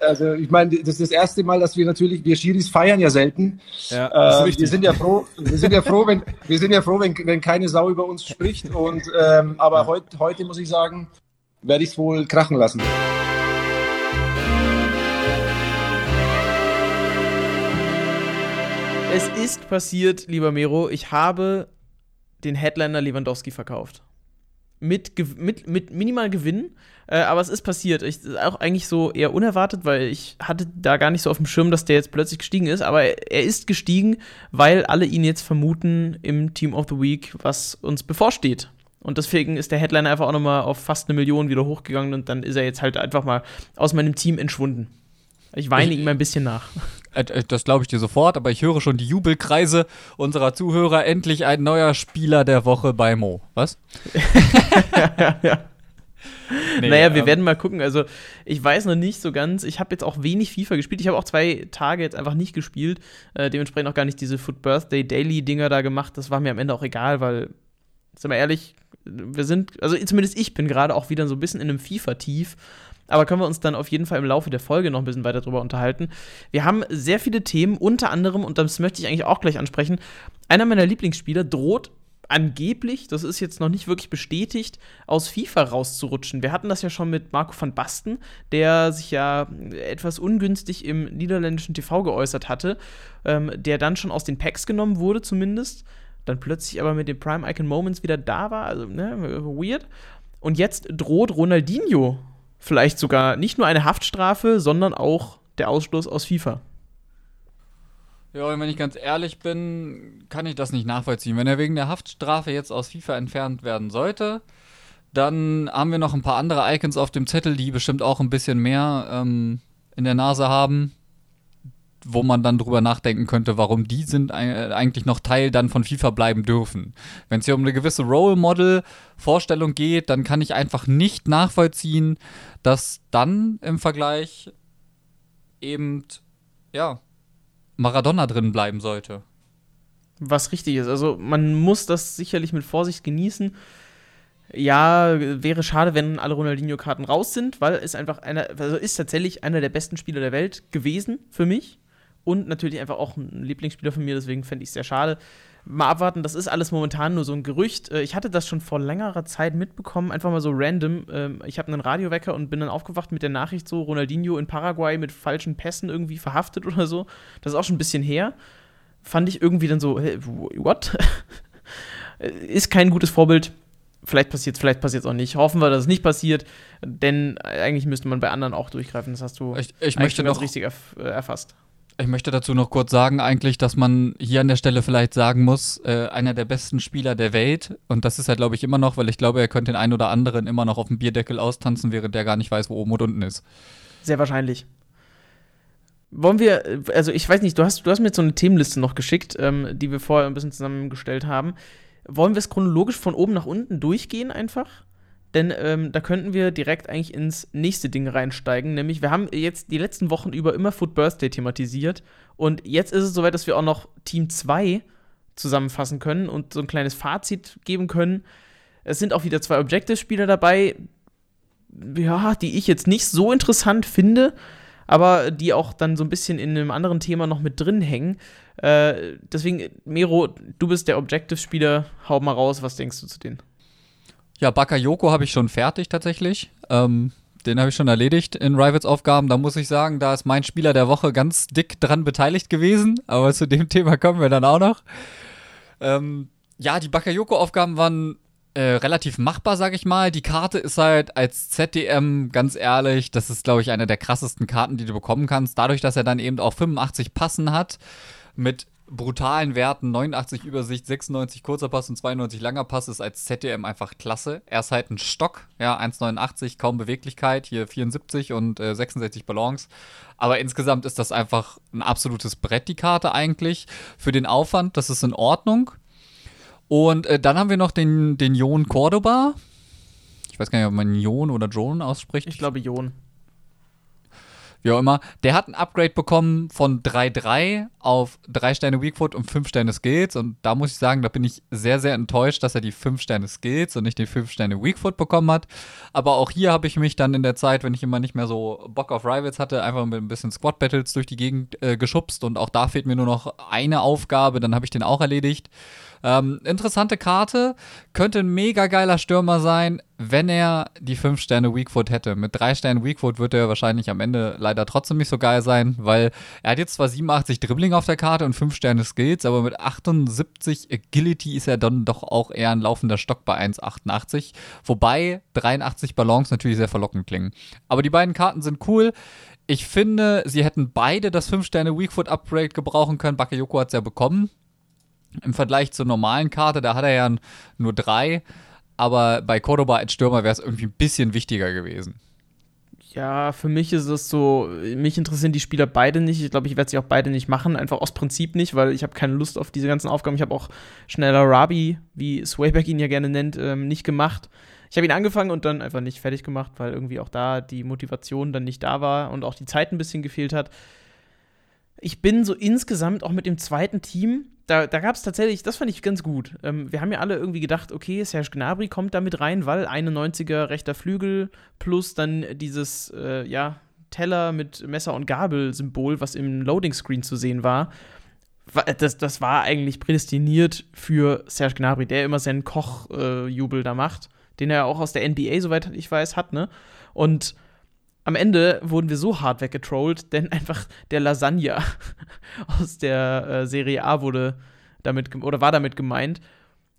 Also ich meine, das ist das erste Mal, dass wir natürlich, wir Schiris feiern ja selten. Ja, äh, wir sind ja froh, wir sind ja froh, wenn wir sind ja froh, wenn, wenn keine Sau über uns spricht. Und ähm, aber ja. heut, heute muss ich sagen, werde ich es wohl krachen lassen. Es ist passiert, lieber Mero, ich habe den Headliner Lewandowski verkauft. Mit, mit, mit minimal Gewinn, äh, aber es ist passiert. Ich, auch eigentlich so eher unerwartet, weil ich hatte da gar nicht so auf dem Schirm, dass der jetzt plötzlich gestiegen ist. Aber er ist gestiegen, weil alle ihn jetzt vermuten im Team of the Week, was uns bevorsteht. Und deswegen ist der Headliner einfach auch nochmal auf fast eine Million wieder hochgegangen und dann ist er jetzt halt einfach mal aus meinem Team entschwunden. Ich weine ich, ihm ein bisschen nach. Äh, äh, das glaube ich dir sofort, aber ich höre schon die Jubelkreise unserer Zuhörer. Endlich ein neuer Spieler der Woche bei Mo. Was? ja, ja. Nee, naja, wir ähm, werden mal gucken. Also, ich weiß noch nicht so ganz. Ich habe jetzt auch wenig FIFA gespielt. Ich habe auch zwei Tage jetzt einfach nicht gespielt. Äh, dementsprechend auch gar nicht diese Foot Birthday Daily Dinger da gemacht. Das war mir am Ende auch egal, weil, sind wir ehrlich, wir sind, also zumindest ich bin gerade auch wieder so ein bisschen in einem FIFA-Tief. Aber können wir uns dann auf jeden Fall im Laufe der Folge noch ein bisschen weiter drüber unterhalten. Wir haben sehr viele Themen, unter anderem, und das möchte ich eigentlich auch gleich ansprechen, einer meiner Lieblingsspieler droht angeblich, das ist jetzt noch nicht wirklich bestätigt, aus FIFA rauszurutschen. Wir hatten das ja schon mit Marco van Basten, der sich ja etwas ungünstig im niederländischen TV geäußert hatte, ähm, der dann schon aus den Packs genommen wurde zumindest, dann plötzlich aber mit den Prime Icon Moments wieder da war, also ne, weird. Und jetzt droht Ronaldinho vielleicht sogar nicht nur eine Haftstrafe, sondern auch der Ausschluss aus FIFA. Ja, und wenn ich ganz ehrlich bin, kann ich das nicht nachvollziehen. Wenn er wegen der Haftstrafe jetzt aus FIFA entfernt werden sollte, dann haben wir noch ein paar andere Icons auf dem Zettel, die bestimmt auch ein bisschen mehr ähm, in der Nase haben, wo man dann drüber nachdenken könnte, warum die sind eigentlich noch Teil dann von FIFA bleiben dürfen. Wenn es hier um eine gewisse Role Model Vorstellung geht, dann kann ich einfach nicht nachvollziehen, dass dann im Vergleich eben ja Maradona drin bleiben sollte. Was richtig ist. Also man muss das sicherlich mit Vorsicht genießen. Ja, wäre schade, wenn alle Ronaldinho-Karten raus sind, weil es einfach einer, also ist tatsächlich einer der besten Spieler der Welt gewesen für mich. Und natürlich einfach auch ein Lieblingsspieler von mir, deswegen fände ich es sehr schade mal abwarten, das ist alles momentan nur so ein Gerücht. Äh, ich hatte das schon vor längerer Zeit mitbekommen, einfach mal so random. Ähm, ich habe einen Radiowecker und bin dann aufgewacht mit der Nachricht so, Ronaldinho in Paraguay mit falschen Pässen irgendwie verhaftet oder so. Das ist auch schon ein bisschen her. Fand ich irgendwie dann so, hey, what? ist kein gutes Vorbild. Vielleicht passiert es, vielleicht passiert es auch nicht. Hoffen wir, dass es nicht passiert, denn eigentlich müsste man bei anderen auch durchgreifen. Das hast du ich, ich möchte noch richtig erf äh, erfasst. Ich möchte dazu noch kurz sagen, eigentlich, dass man hier an der Stelle vielleicht sagen muss, äh, einer der besten Spieler der Welt. Und das ist er, glaube ich, immer noch, weil ich glaube, er könnte den einen oder anderen immer noch auf dem Bierdeckel austanzen, während der gar nicht weiß, wo oben und unten ist. Sehr wahrscheinlich. Wollen wir, also ich weiß nicht, du hast, du hast mir jetzt so eine Themenliste noch geschickt, ähm, die wir vorher ein bisschen zusammengestellt haben. Wollen wir es chronologisch von oben nach unten durchgehen einfach? Denn ähm, da könnten wir direkt eigentlich ins nächste Ding reinsteigen. Nämlich, wir haben jetzt die letzten Wochen über immer Foot Birthday thematisiert. Und jetzt ist es soweit, dass wir auch noch Team 2 zusammenfassen können und so ein kleines Fazit geben können. Es sind auch wieder zwei Objective-Spieler dabei, ja, die ich jetzt nicht so interessant finde, aber die auch dann so ein bisschen in einem anderen Thema noch mit drin hängen. Äh, deswegen, Mero, du bist der Objective-Spieler, hau mal raus, was denkst du zu denen? Ja, Bakayoko habe ich schon fertig tatsächlich. Ähm, den habe ich schon erledigt in Rivals Aufgaben. Da muss ich sagen, da ist mein Spieler der Woche ganz dick dran beteiligt gewesen. Aber zu dem Thema kommen wir dann auch noch. Ähm, ja, die Bakayoko-Aufgaben waren äh, relativ machbar, sag ich mal. Die Karte ist halt als ZDM, ganz ehrlich, das ist, glaube ich, eine der krassesten Karten, die du bekommen kannst. Dadurch, dass er dann eben auch 85 Passen hat, mit brutalen Werten, 89 Übersicht, 96 kurzer Pass und 92 langer Pass ist als ZDM einfach klasse. Er ist halt ein Stock, ja, 1,89, kaum Beweglichkeit, hier 74 und äh, 66 Balance. Aber insgesamt ist das einfach ein absolutes Brett, die Karte eigentlich. Für den Aufwand, das ist in Ordnung. Und äh, dann haben wir noch den, den Jon Cordoba. Ich weiß gar nicht, ob man Jon oder Jon ausspricht. Ich glaube Jon. Wie auch immer, der hat ein Upgrade bekommen von 3-3 auf 3 Sterne Weakfoot und 5 Sterne Skills. Und da muss ich sagen, da bin ich sehr, sehr enttäuscht, dass er die 5 Sterne Skills und nicht die 5 Sterne Weakfoot bekommen hat. Aber auch hier habe ich mich dann in der Zeit, wenn ich immer nicht mehr so Bock auf Rivals hatte, einfach mit ein bisschen Squad Battles durch die Gegend äh, geschubst. Und auch da fehlt mir nur noch eine Aufgabe, dann habe ich den auch erledigt. Ähm, interessante Karte. Könnte ein mega geiler Stürmer sein, wenn er die 5 Sterne Weakfoot hätte. Mit 3 Sternen Weakfoot wird er wahrscheinlich am Ende leider trotzdem nicht so geil sein, weil er hat jetzt zwar 87 Dribbling auf der Karte und 5 Sterne Skills, aber mit 78 Agility ist er dann doch auch eher ein laufender Stock bei 1,88. Wobei 83 Balance natürlich sehr verlockend klingen. Aber die beiden Karten sind cool. Ich finde, sie hätten beide das 5 Sterne Weakfoot Upgrade gebrauchen können. Bakayoko hat es ja bekommen im Vergleich zur normalen Karte, da hat er ja nur drei, aber bei Cordoba als Stürmer wäre es irgendwie ein bisschen wichtiger gewesen. Ja, für mich ist es so, mich interessieren die Spieler beide nicht. Ich glaube, ich werde sie auch beide nicht machen, einfach aus Prinzip nicht, weil ich habe keine Lust auf diese ganzen Aufgaben. Ich habe auch schneller Rabi, wie Swayback ihn ja gerne nennt, ähm, nicht gemacht. Ich habe ihn angefangen und dann einfach nicht fertig gemacht, weil irgendwie auch da die Motivation dann nicht da war und auch die Zeit ein bisschen gefehlt hat. Ich bin so insgesamt auch mit dem zweiten Team da, da gab es tatsächlich, das fand ich ganz gut. Ähm, wir haben ja alle irgendwie gedacht, okay, Serge Gnabry kommt da mit rein, weil 91er rechter Flügel plus dann dieses, äh, ja, Teller mit Messer- und Gabel-Symbol, was im Loading-Screen zu sehen war. Das, das war eigentlich prädestiniert für Serge Gnabry, der immer seinen Koch-Jubel äh, da macht, den er auch aus der NBA, soweit ich weiß, hat, ne? Und am Ende wurden wir so hart weggetrollt, denn einfach der Lasagne aus der äh, Serie A wurde damit oder war damit gemeint.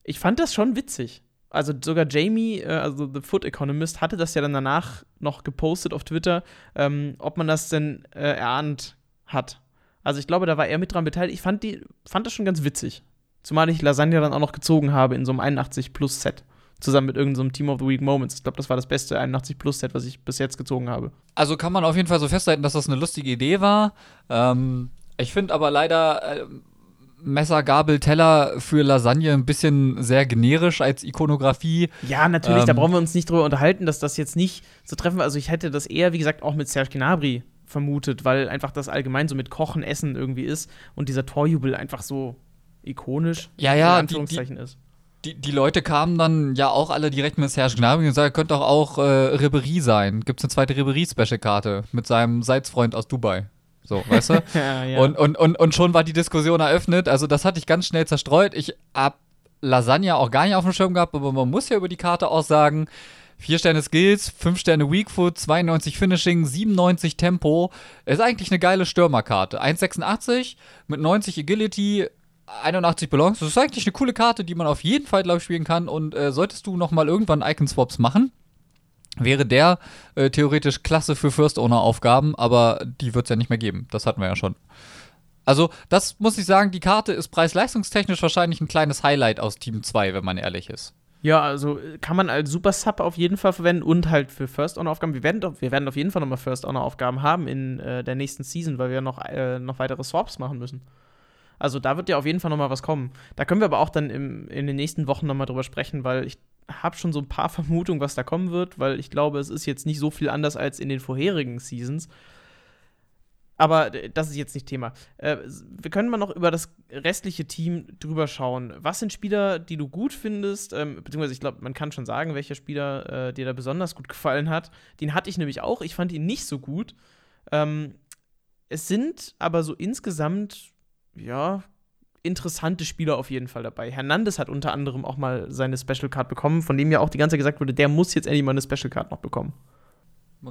Ich fand das schon witzig. Also sogar Jamie, äh, also The Food Economist, hatte das ja dann danach noch gepostet auf Twitter, ähm, ob man das denn äh, erahnt hat. Also ich glaube, da war er mit dran beteiligt. Ich fand, die, fand das schon ganz witzig. Zumal ich Lasagne dann auch noch gezogen habe in so einem 81 Plus Set zusammen mit irgendeinem so Team of the Week Moments. Ich glaube, das war das beste 81 Plus Set, was ich bis jetzt gezogen habe. Also kann man auf jeden Fall so festhalten, dass das eine lustige Idee war. Ähm, ich finde aber leider äh, Messer, Gabel, Teller für Lasagne ein bisschen sehr generisch als Ikonografie. Ja, natürlich, ähm, da brauchen wir uns nicht drüber unterhalten, dass das jetzt nicht so treffen. Also ich hätte das eher, wie gesagt, auch mit Serge Gnabry vermutet, weil einfach das allgemein so mit Kochen, Essen irgendwie ist und dieser Torjubel einfach so ikonisch ja, ja, in Anführungszeichen die, die, ist die, die Leute kamen dann ja auch alle direkt mit Serge Gnabry und sagten, könnte doch auch äh, Ribery sein. Gibt es eine zweite Ribery-Special-Karte mit seinem Salzfreund aus Dubai. So, weißt du? ja, ja. Und, und, und, und schon war die Diskussion eröffnet. Also, das hatte ich ganz schnell zerstreut. Ich hab Lasagne auch gar nicht auf dem Schirm gehabt, aber man muss ja über die Karte auch sagen, 4 Sterne Skills, 5 Sterne Weakfoot, 92 Finishing, 97 Tempo. Ist eigentlich eine geile Stürmerkarte. 1,86 mit 90 Agility, 81 Belongs. Das ist eigentlich eine coole Karte, die man auf jeden Fall, glaube ich, spielen kann. Und äh, solltest du noch mal irgendwann Icon-Swaps machen, wäre der äh, theoretisch klasse für First-Owner-Aufgaben, aber die wird es ja nicht mehr geben. Das hatten wir ja schon. Also, das muss ich sagen, die Karte ist preis-leistungstechnisch wahrscheinlich ein kleines Highlight aus Team 2, wenn man ehrlich ist. Ja, also kann man als Super Sub auf jeden Fall verwenden und halt für First-Owner-Aufgaben. Wir werden, wir werden auf jeden Fall nochmal First-Owner-Aufgaben haben in äh, der nächsten Season, weil wir noch, äh, noch weitere Swaps machen müssen. Also da wird ja auf jeden Fall noch mal was kommen. Da können wir aber auch dann im, in den nächsten Wochen noch mal drüber sprechen, weil ich habe schon so ein paar Vermutungen, was da kommen wird, weil ich glaube, es ist jetzt nicht so viel anders als in den vorherigen Seasons. Aber das ist jetzt nicht Thema. Äh, wir können mal noch über das restliche Team drüber schauen. Was sind Spieler, die du gut findest? Ähm, beziehungsweise, ich glaube, man kann schon sagen, welcher Spieler äh, dir da besonders gut gefallen hat. Den hatte ich nämlich auch. Ich fand ihn nicht so gut. Ähm, es sind aber so insgesamt ja, interessante Spieler auf jeden Fall dabei. Hernandez hat unter anderem auch mal seine Special Card bekommen, von dem ja auch die ganze Zeit gesagt wurde, der muss jetzt endlich mal eine Special Card noch bekommen.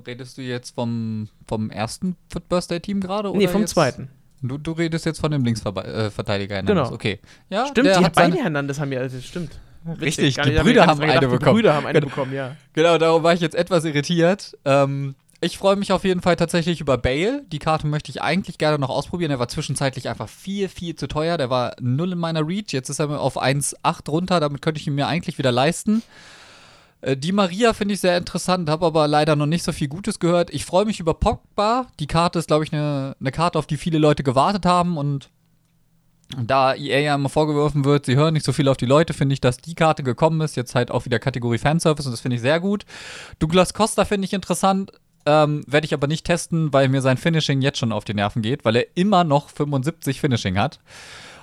Redest du jetzt vom, vom ersten Foot Birthday Team gerade? Nee, vom jetzt? zweiten. Du, du redest jetzt von dem Linksverteidiger äh, Hernandez. Genau. Okay. Ja, stimmt, die hat beide Hernandez haben ja, also stimmt. Richtig, die Brüder haben eine bekommen. Die Brüder haben eine genau. bekommen, ja. Genau, darum war ich jetzt etwas irritiert. Ähm, ich freue mich auf jeden Fall tatsächlich über Bale. Die Karte möchte ich eigentlich gerne noch ausprobieren. Er war zwischenzeitlich einfach viel, viel zu teuer. Der war null in meiner Reach. Jetzt ist er auf 1,8 runter. Damit könnte ich ihn mir eigentlich wieder leisten. Äh, die Maria finde ich sehr interessant, habe aber leider noch nicht so viel Gutes gehört. Ich freue mich über Pogba. Die Karte ist, glaube ich, eine ne Karte, auf die viele Leute gewartet haben. Und da EA ja immer vorgeworfen wird, sie hören nicht so viel auf die Leute, finde ich, dass die Karte gekommen ist. Jetzt halt auch wieder Kategorie Fanservice und das finde ich sehr gut. Douglas Costa finde ich interessant ähm, werde ich aber nicht testen, weil mir sein Finishing jetzt schon auf die Nerven geht, weil er immer noch 75 Finishing hat.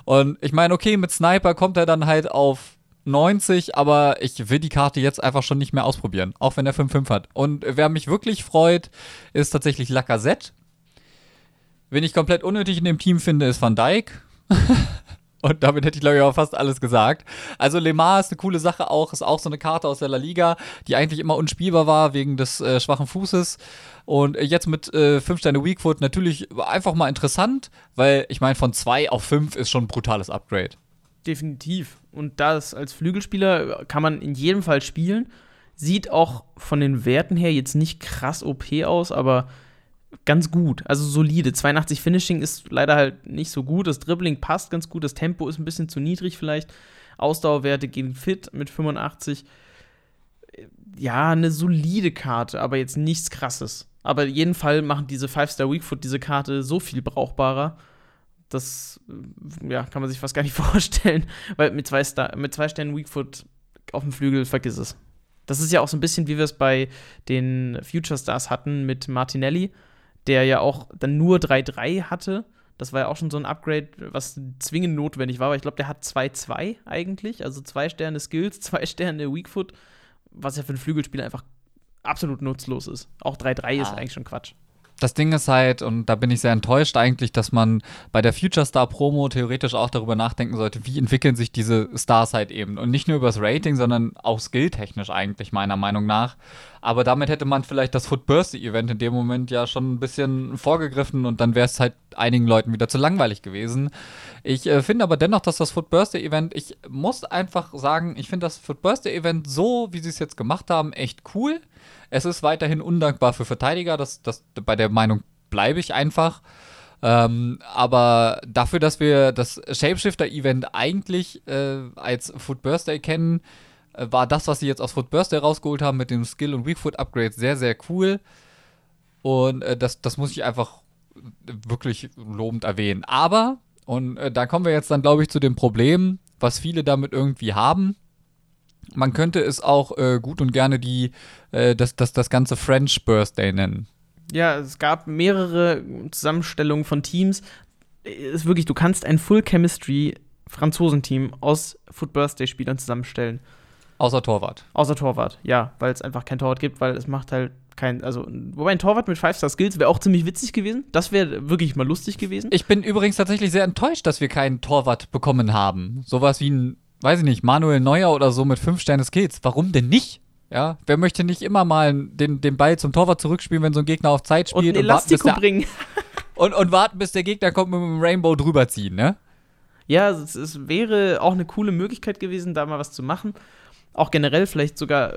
Und ich meine, okay, mit Sniper kommt er dann halt auf 90, aber ich will die Karte jetzt einfach schon nicht mehr ausprobieren, auch wenn er 5-5 hat. Und wer mich wirklich freut, ist tatsächlich Lacazette. Wen ich komplett unnötig in dem Team finde, ist Van Dijk. Und damit hätte ich, glaube ich, auch fast alles gesagt. Also Lemar ist eine coole Sache auch, ist auch so eine Karte aus der La Liga, die eigentlich immer unspielbar war wegen des äh, schwachen Fußes. Und jetzt mit 5 äh, Sterne Weakfoot natürlich einfach mal interessant, weil ich meine, von 2 auf 5 ist schon ein brutales Upgrade. Definitiv. Und das als Flügelspieler kann man in jedem Fall spielen. Sieht auch von den Werten her jetzt nicht krass OP aus, aber ganz gut, also solide. 82 Finishing ist leider halt nicht so gut. Das Dribbling passt ganz gut, das Tempo ist ein bisschen zu niedrig vielleicht. Ausdauerwerte gehen fit mit 85. Ja, eine solide Karte, aber jetzt nichts krasses. Aber in jedem Fall machen diese 5-Star Weakfoot diese Karte so viel brauchbarer. Das ja, kann man sich fast gar nicht vorstellen, weil mit zwei, Star mit zwei Sternen Weakfoot auf dem Flügel, vergiss es. Das ist ja auch so ein bisschen, wie wir es bei den Future Stars hatten mit Martinelli der ja auch dann nur 3-3 hatte. Das war ja auch schon so ein Upgrade, was zwingend notwendig war, aber ich glaube, der hat 2-2 eigentlich. Also zwei Sterne Skills, zwei Sterne Weakfoot, was ja für einen Flügelspieler einfach absolut nutzlos ist. Auch 3-3 ah. ist eigentlich schon Quatsch das Ding ist halt, und da bin ich sehr enttäuscht eigentlich, dass man bei der Future Star Promo theoretisch auch darüber nachdenken sollte, wie entwickeln sich diese Stars halt eben. Und nicht nur über das Rating, sondern auch skilltechnisch eigentlich, meiner Meinung nach. Aber damit hätte man vielleicht das Foot Birthday Event in dem Moment ja schon ein bisschen vorgegriffen und dann wäre es halt einigen Leuten wieder zu langweilig gewesen. Ich äh, finde aber dennoch, dass das Foot Birthday Event, ich muss einfach sagen, ich finde das Foot Birthday Event so, wie sie es jetzt gemacht haben, echt cool. Es ist weiterhin undankbar für Verteidiger, das, das, bei der Meinung bleibe ich einfach. Ähm, aber dafür, dass wir das Shapeshifter-Event eigentlich äh, als Foot Birthday kennen, äh, war das, was sie jetzt aus Foot Birthday rausgeholt haben mit dem Skill- und Weakfoot-Upgrade sehr, sehr cool. Und äh, das, das muss ich einfach wirklich lobend erwähnen. Aber, und äh, da kommen wir jetzt dann, glaube ich, zu dem Problem, was viele damit irgendwie haben. Man könnte es auch äh, gut und gerne die, äh, das, das, das ganze French Birthday nennen. Ja, es gab mehrere Zusammenstellungen von Teams. Es ist wirklich, du kannst ein Full Chemistry Franzosenteam aus Foot Birthday Spielern zusammenstellen. Außer Torwart. Außer Torwart, ja, weil es einfach kein Torwart gibt, weil es macht halt kein, also, wobei ein Torwart mit 5-Star-Skills wäre auch ziemlich witzig gewesen. Das wäre wirklich mal lustig gewesen. Ich bin übrigens tatsächlich sehr enttäuscht, dass wir keinen Torwart bekommen haben. Sowas wie ein weiß ich nicht, Manuel Neuer oder so mit 5 Sterne Skills. Warum denn nicht? Ja, wer möchte nicht immer mal den, den Ball zum Torwart zurückspielen, wenn so ein Gegner auf Zeit spielt? Und ein Elastiko und bringen. und, und warten, bis der Gegner kommt mit dem Rainbow drüber ziehen, ne? Ja, es, es wäre auch eine coole Möglichkeit gewesen, da mal was zu machen. Auch generell vielleicht sogar,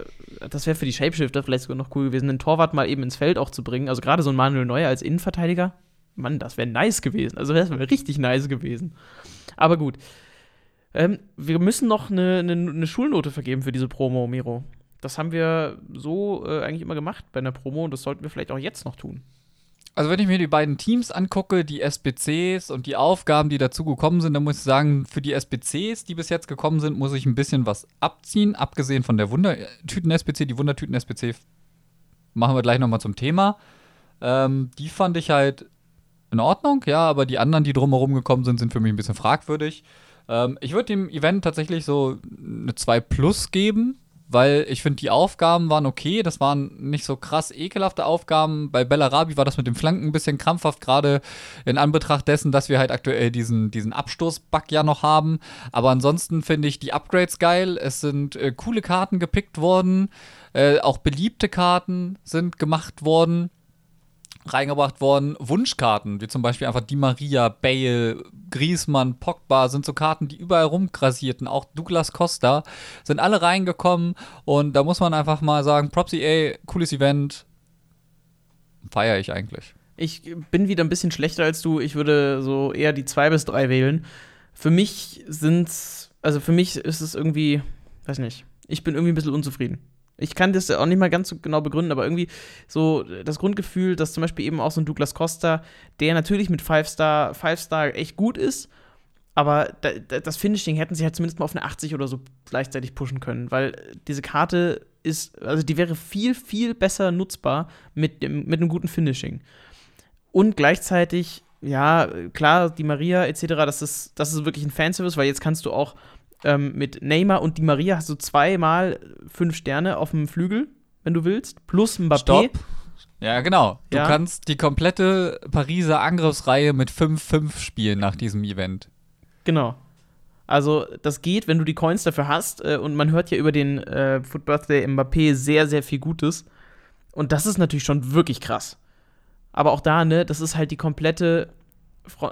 das wäre für die Shapeshifter vielleicht sogar noch cool gewesen, den Torwart mal eben ins Feld auch zu bringen. Also gerade so ein Manuel Neuer als Innenverteidiger. Mann, das wäre nice gewesen. Also das wäre richtig nice gewesen. Aber gut. Ähm, wir müssen noch eine, eine, eine, Schulnote vergeben für diese Promo, Miro. Das haben wir so äh, eigentlich immer gemacht bei einer Promo und das sollten wir vielleicht auch jetzt noch tun. Also wenn ich mir die beiden Teams angucke, die SBCs und die Aufgaben, die dazu gekommen sind, dann muss ich sagen, für die SBCs, die bis jetzt gekommen sind, muss ich ein bisschen was abziehen, abgesehen von der Wundertüten-SBC. Die Wundertüten-SBC machen wir gleich nochmal zum Thema. Ähm, die fand ich halt in Ordnung, ja, aber die anderen, die drumherum gekommen sind, sind für mich ein bisschen fragwürdig. Ähm, ich würde dem Event tatsächlich so eine 2 Plus geben, weil ich finde, die Aufgaben waren okay. Das waren nicht so krass ekelhafte Aufgaben. Bei Bellarabi war das mit dem Flanken ein bisschen krampfhaft, gerade in Anbetracht dessen, dass wir halt aktuell diesen, diesen Abstoßbug ja noch haben. Aber ansonsten finde ich die Upgrades geil. Es sind äh, coole Karten gepickt worden. Äh, auch beliebte Karten sind gemacht worden reingebracht worden. Wunschkarten, wie zum Beispiel einfach Di Maria, Bale, Griezmann, Pogba, sind so Karten, die überall rumgrasierten. Auch Douglas Costa sind alle reingekommen. Und da muss man einfach mal sagen: Propsy, ey, cooles Event. Feiere ich eigentlich. Ich bin wieder ein bisschen schlechter als du. Ich würde so eher die zwei bis drei wählen. Für mich sind's, also für mich ist es irgendwie, weiß nicht, ich bin irgendwie ein bisschen unzufrieden. Ich kann das auch nicht mal ganz so genau begründen, aber irgendwie so das Grundgefühl, dass zum Beispiel eben auch so ein Douglas Costa, der natürlich mit Five Star, Five Star echt gut ist, aber das Finishing hätten sie halt zumindest mal auf eine 80 oder so gleichzeitig pushen können, weil diese Karte ist, also die wäre viel, viel besser nutzbar mit, mit einem guten Finishing. Und gleichzeitig, ja, klar, die Maria etc., das ist, das ist wirklich ein Fanservice, weil jetzt kannst du auch ähm, mit Neymar und die Maria hast du zweimal fünf Sterne auf dem Flügel, wenn du willst, plus Mbappé. Stopp. Ja, genau. Du ja. kannst die komplette Pariser Angriffsreihe mit 5-5 spielen nach diesem Event. Genau. Also, das geht, wenn du die Coins dafür hast. Äh, und man hört ja über den äh, Foot Birthday Mbappé sehr, sehr viel Gutes. Und das ist natürlich schon wirklich krass. Aber auch da, ne, das ist halt die komplette.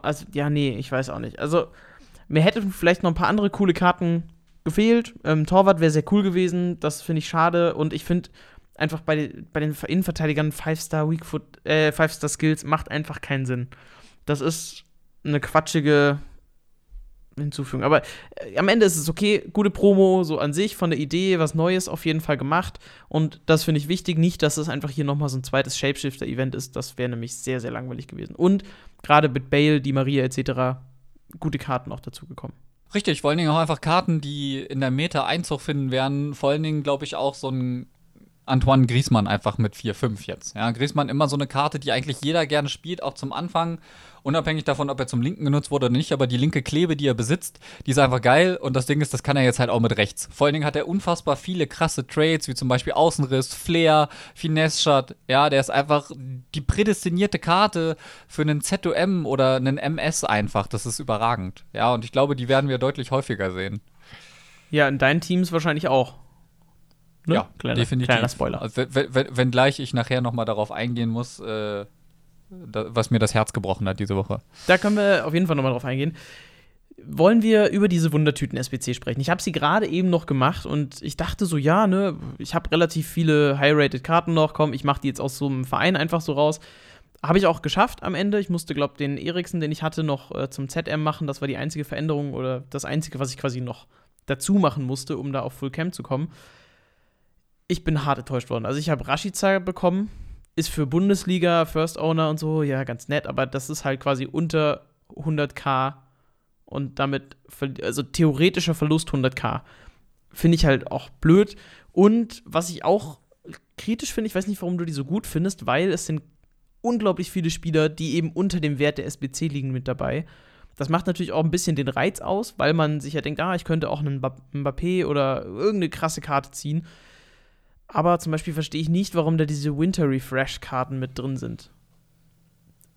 Also, ja, nee, ich weiß auch nicht. Also, mir hätten vielleicht noch ein paar andere coole Karten gefehlt. Ähm, Torwart wäre sehr cool gewesen. Das finde ich schade. Und ich finde einfach bei, bei den Innenverteidigern Five-Star Weakfoot, äh, Five-Star Skills macht einfach keinen Sinn. Das ist eine quatschige Hinzufügung. Aber äh, am Ende ist es okay, gute Promo so an sich, von der Idee, was Neues auf jeden Fall gemacht. Und das finde ich wichtig. Nicht, dass es einfach hier nochmal so ein zweites Shapeshifter-Event ist. Das wäre nämlich sehr, sehr langweilig gewesen. Und gerade mit Bale, die Maria etc. gute Karten auch dazu gekommen. Richtig, vor allen Dingen auch einfach Karten, die in der Meta Einzug finden werden. Vor allen Dingen, glaube ich, auch so ein Antoine Griezmann einfach mit 4-5 jetzt. Ja, Griezmann immer so eine Karte, die eigentlich jeder gerne spielt, auch zum Anfang. Unabhängig davon, ob er zum Linken genutzt wurde oder nicht, aber die linke Klebe, die er besitzt, die ist einfach geil. Und das Ding ist, das kann er jetzt halt auch mit rechts. Vor allen Dingen hat er unfassbar viele krasse Trades, wie zum Beispiel Außenriss, Flair, Finesse-Shot. Ja, der ist einfach die prädestinierte Karte für einen ZOM oder einen MS einfach. Das ist überragend. Ja, und ich glaube, die werden wir deutlich häufiger sehen. Ja, in deinen Teams wahrscheinlich auch. Ne? Ja, kleiner, definitiv. Kleiner Spoiler. Also, Wenngleich ich nachher noch mal darauf eingehen muss, äh, was mir das Herz gebrochen hat diese Woche. Da können wir auf jeden Fall noch mal drauf eingehen. Wollen wir über diese Wundertüten-SBC sprechen? Ich habe sie gerade eben noch gemacht und ich dachte so, ja, ne, ich habe relativ viele High-Rated-Karten noch, komm, ich mache die jetzt aus so einem Verein einfach so raus. Habe ich auch geschafft am Ende. Ich musste, glaube den Eriksen, den ich hatte, noch äh, zum ZM machen. Das war die einzige Veränderung oder das einzige, was ich quasi noch dazu machen musste, um da auf Full Camp zu kommen ich bin hart enttäuscht worden. Also ich habe Rashica bekommen, ist für Bundesliga, First Owner und so, ja, ganz nett, aber das ist halt quasi unter 100k und damit, also theoretischer Verlust 100k. Finde ich halt auch blöd. Und was ich auch kritisch finde, ich weiß nicht, warum du die so gut findest, weil es sind unglaublich viele Spieler, die eben unter dem Wert der SBC liegen mit dabei. Das macht natürlich auch ein bisschen den Reiz aus, weil man sich ja denkt, ah, ich könnte auch einen Mbappé oder irgendeine krasse Karte ziehen. Aber zum Beispiel verstehe ich nicht, warum da diese Winter Refresh-Karten mit drin sind.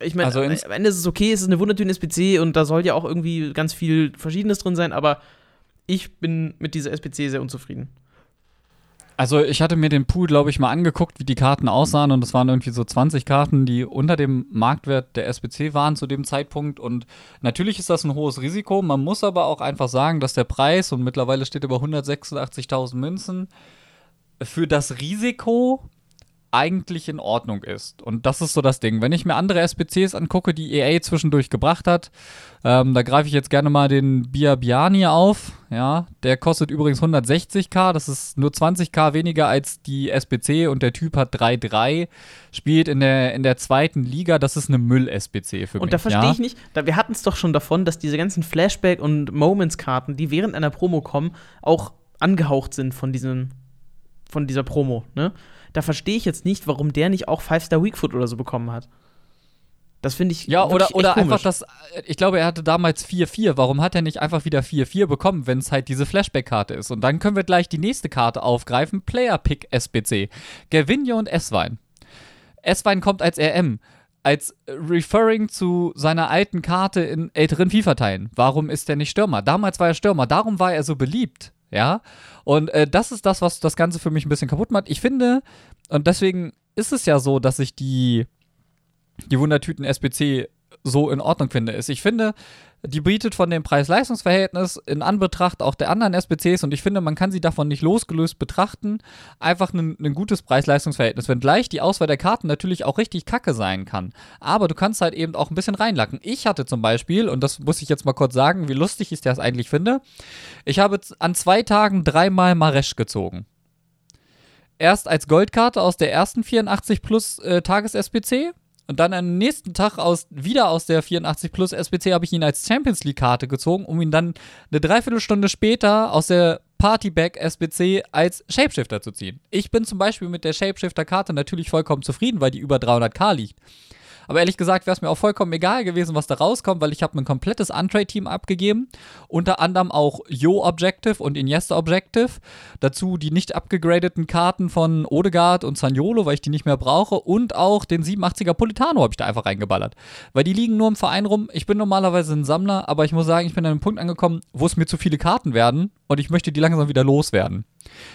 Ich meine, also am Ende ist es okay, es ist eine wundertüne SPC und da soll ja auch irgendwie ganz viel Verschiedenes drin sein, aber ich bin mit dieser SPC sehr unzufrieden. Also ich hatte mir den Pool, glaube ich, mal angeguckt, wie die Karten aussahen und es waren irgendwie so 20 Karten, die unter dem Marktwert der SPC waren zu dem Zeitpunkt und natürlich ist das ein hohes Risiko, man muss aber auch einfach sagen, dass der Preis und mittlerweile steht über 186.000 Münzen, für das Risiko eigentlich in Ordnung ist. Und das ist so das Ding. Wenn ich mir andere SPCs angucke, die EA zwischendurch gebracht hat, ähm, da greife ich jetzt gerne mal den Biabiani auf. Ja, der kostet übrigens 160k. Das ist nur 20k weniger als die SPC und der Typ hat 3-3. Spielt in der, in der zweiten Liga. Das ist eine Müll-SPC für und mich. Und da verstehe ja? ich nicht, da, wir hatten es doch schon davon, dass diese ganzen Flashback- und Moments-Karten, die während einer Promo kommen, auch angehaucht sind von diesem von dieser Promo, ne? Da verstehe ich jetzt nicht, warum der nicht auch Five-Star Weakfoot oder so bekommen hat. Das finde ich. Ja, oder, oder einfach das. Ich glaube, er hatte damals 4-4. Warum hat er nicht einfach wieder 4-4 bekommen, wenn es halt diese Flashback-Karte ist? Und dann können wir gleich die nächste Karte aufgreifen: Player Pick SBC. Gervinje und S-Wein. S-Wein kommt als RM. Als referring zu seiner alten Karte in älteren FIFA-Teilen. Warum ist er nicht Stürmer? Damals war er Stürmer, darum war er so beliebt. Ja. Und äh, das ist das, was das Ganze für mich ein bisschen kaputt macht. Ich finde, und deswegen ist es ja so, dass ich die, die Wundertüten SBC so in Ordnung finde, ist, ich finde, die bietet von dem Preis-Leistungs-Verhältnis in Anbetracht auch der anderen SBCs und ich finde, man kann sie davon nicht losgelöst betrachten, einfach ein, gutes Preis-Leistungs-Verhältnis, wenngleich die Auswahl der Karten natürlich auch richtig kacke sein kann. Aber du kannst halt eben auch ein bisschen reinlacken. Ich hatte zum Beispiel, und das muss ich jetzt mal kurz sagen, wie lustig ich das eigentlich finde, ich habe an zwei Tagen dreimal Maresch gezogen erst als Goldkarte aus der ersten 84 plus äh, Tages-SPC und dann am nächsten Tag aus, wieder aus der 84 Plus SBC habe ich ihn als Champions League Karte gezogen, um ihn dann eine Dreiviertelstunde später aus der Partyback SBC als Shapeshifter zu ziehen. Ich bin zum Beispiel mit der Shapeshifter-Karte natürlich vollkommen zufrieden, weil die über 300k liegt. Aber ehrlich gesagt wäre es mir auch vollkommen egal gewesen, was da rauskommt, weil ich habe ein komplettes Untrade-Team abgegeben. Unter anderem auch Yo Objective und Iniesta Objective. Dazu die nicht abgegradeten Karten von Odegaard und Saniolo, weil ich die nicht mehr brauche. Und auch den 87er Politano habe ich da einfach reingeballert. Weil die liegen nur im Verein rum. Ich bin normalerweise ein Sammler, aber ich muss sagen, ich bin an einem Punkt angekommen, wo es mir zu viele Karten werden und ich möchte die langsam wieder loswerden.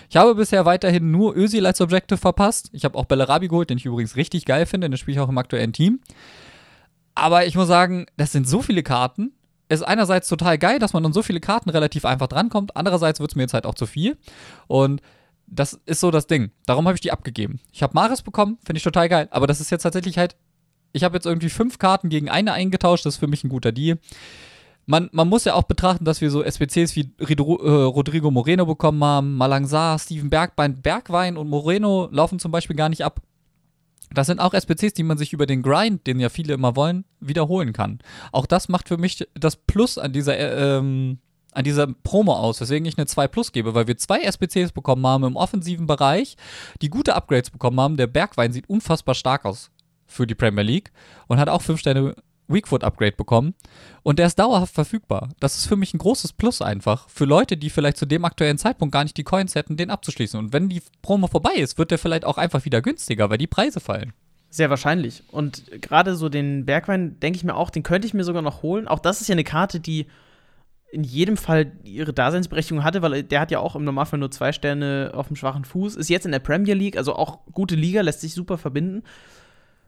Ich habe bisher weiterhin nur Özil als Objective verpasst. Ich habe auch Bellarabi geholt, den ich übrigens richtig geil finde. Den spiele ich auch im aktuellen Team. Aber ich muss sagen, das sind so viele Karten. Es ist einerseits total geil, dass man an so viele Karten relativ einfach drankommt. Andererseits wird es mir jetzt halt auch zu viel. Und das ist so das Ding. Darum habe ich die abgegeben. Ich habe Maris bekommen, finde ich total geil. Aber das ist jetzt tatsächlich halt. Ich habe jetzt irgendwie fünf Karten gegen eine eingetauscht. Das ist für mich ein guter Deal man, man muss ja auch betrachten, dass wir so SPCs wie Rido, äh, Rodrigo Moreno bekommen haben, Malangsa, Steven Bergbein, Bergwein und Moreno laufen zum Beispiel gar nicht ab. Das sind auch SPCs, die man sich über den Grind, den ja viele immer wollen, wiederholen kann. Auch das macht für mich das Plus an dieser, äh, ähm, an dieser Promo aus, weswegen ich eine 2 Plus gebe, weil wir zwei SPCs bekommen haben im offensiven Bereich, die gute Upgrades bekommen haben. Der Bergwein sieht unfassbar stark aus für die Premier League und hat auch 5 Sterne Weakfoot Upgrade bekommen und der ist dauerhaft verfügbar. Das ist für mich ein großes Plus einfach. Für Leute, die vielleicht zu dem aktuellen Zeitpunkt gar nicht die Coins hätten, den abzuschließen. Und wenn die Promo vorbei ist, wird der vielleicht auch einfach wieder günstiger, weil die Preise fallen. Sehr wahrscheinlich. Und gerade so den Bergwein, denke ich mir auch, den könnte ich mir sogar noch holen. Auch das ist ja eine Karte, die in jedem Fall ihre Daseinsberechtigung hatte, weil der hat ja auch im Normalfall nur zwei Sterne auf dem schwachen Fuß. Ist jetzt in der Premier League, also auch gute Liga, lässt sich super verbinden.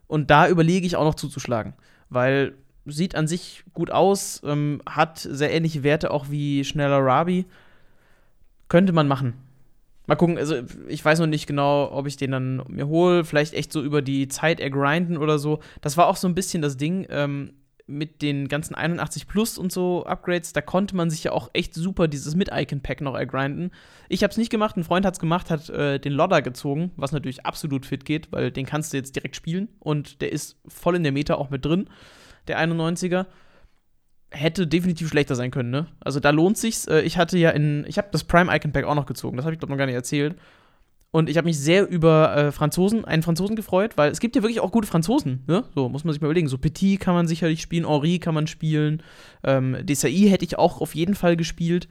Und da überlege ich auch noch zuzuschlagen weil sieht an sich gut aus, ähm, hat sehr ähnliche Werte auch wie schneller Rabi. Könnte man machen. Mal gucken, also ich weiß noch nicht genau, ob ich den dann mir hole. Vielleicht echt so über die Zeit ergrinden oder so. Das war auch so ein bisschen das Ding ähm, mit den ganzen 81 Plus und so Upgrades. Da konnte man sich ja auch echt super dieses Mit-Icon-Pack noch ergrinden. Ich habe es nicht gemacht, ein Freund hat es gemacht, hat äh, den Lodder gezogen, was natürlich absolut fit geht, weil den kannst du jetzt direkt spielen und der ist voll in der Meta auch mit drin, der 91er. Hätte definitiv schlechter sein können, ne? Also da lohnt sich's. Äh, ich hatte ja in, ich habe das Prime Icon Pack auch noch gezogen, das habe ich glaube noch gar nicht erzählt. Und ich habe mich sehr über äh, Franzosen, einen Franzosen gefreut, weil es gibt ja wirklich auch gute Franzosen, ne? So muss man sich mal überlegen. So Petit kann man sicherlich spielen, Henri kann man spielen, ähm, Desai hätte ich auch auf jeden Fall gespielt.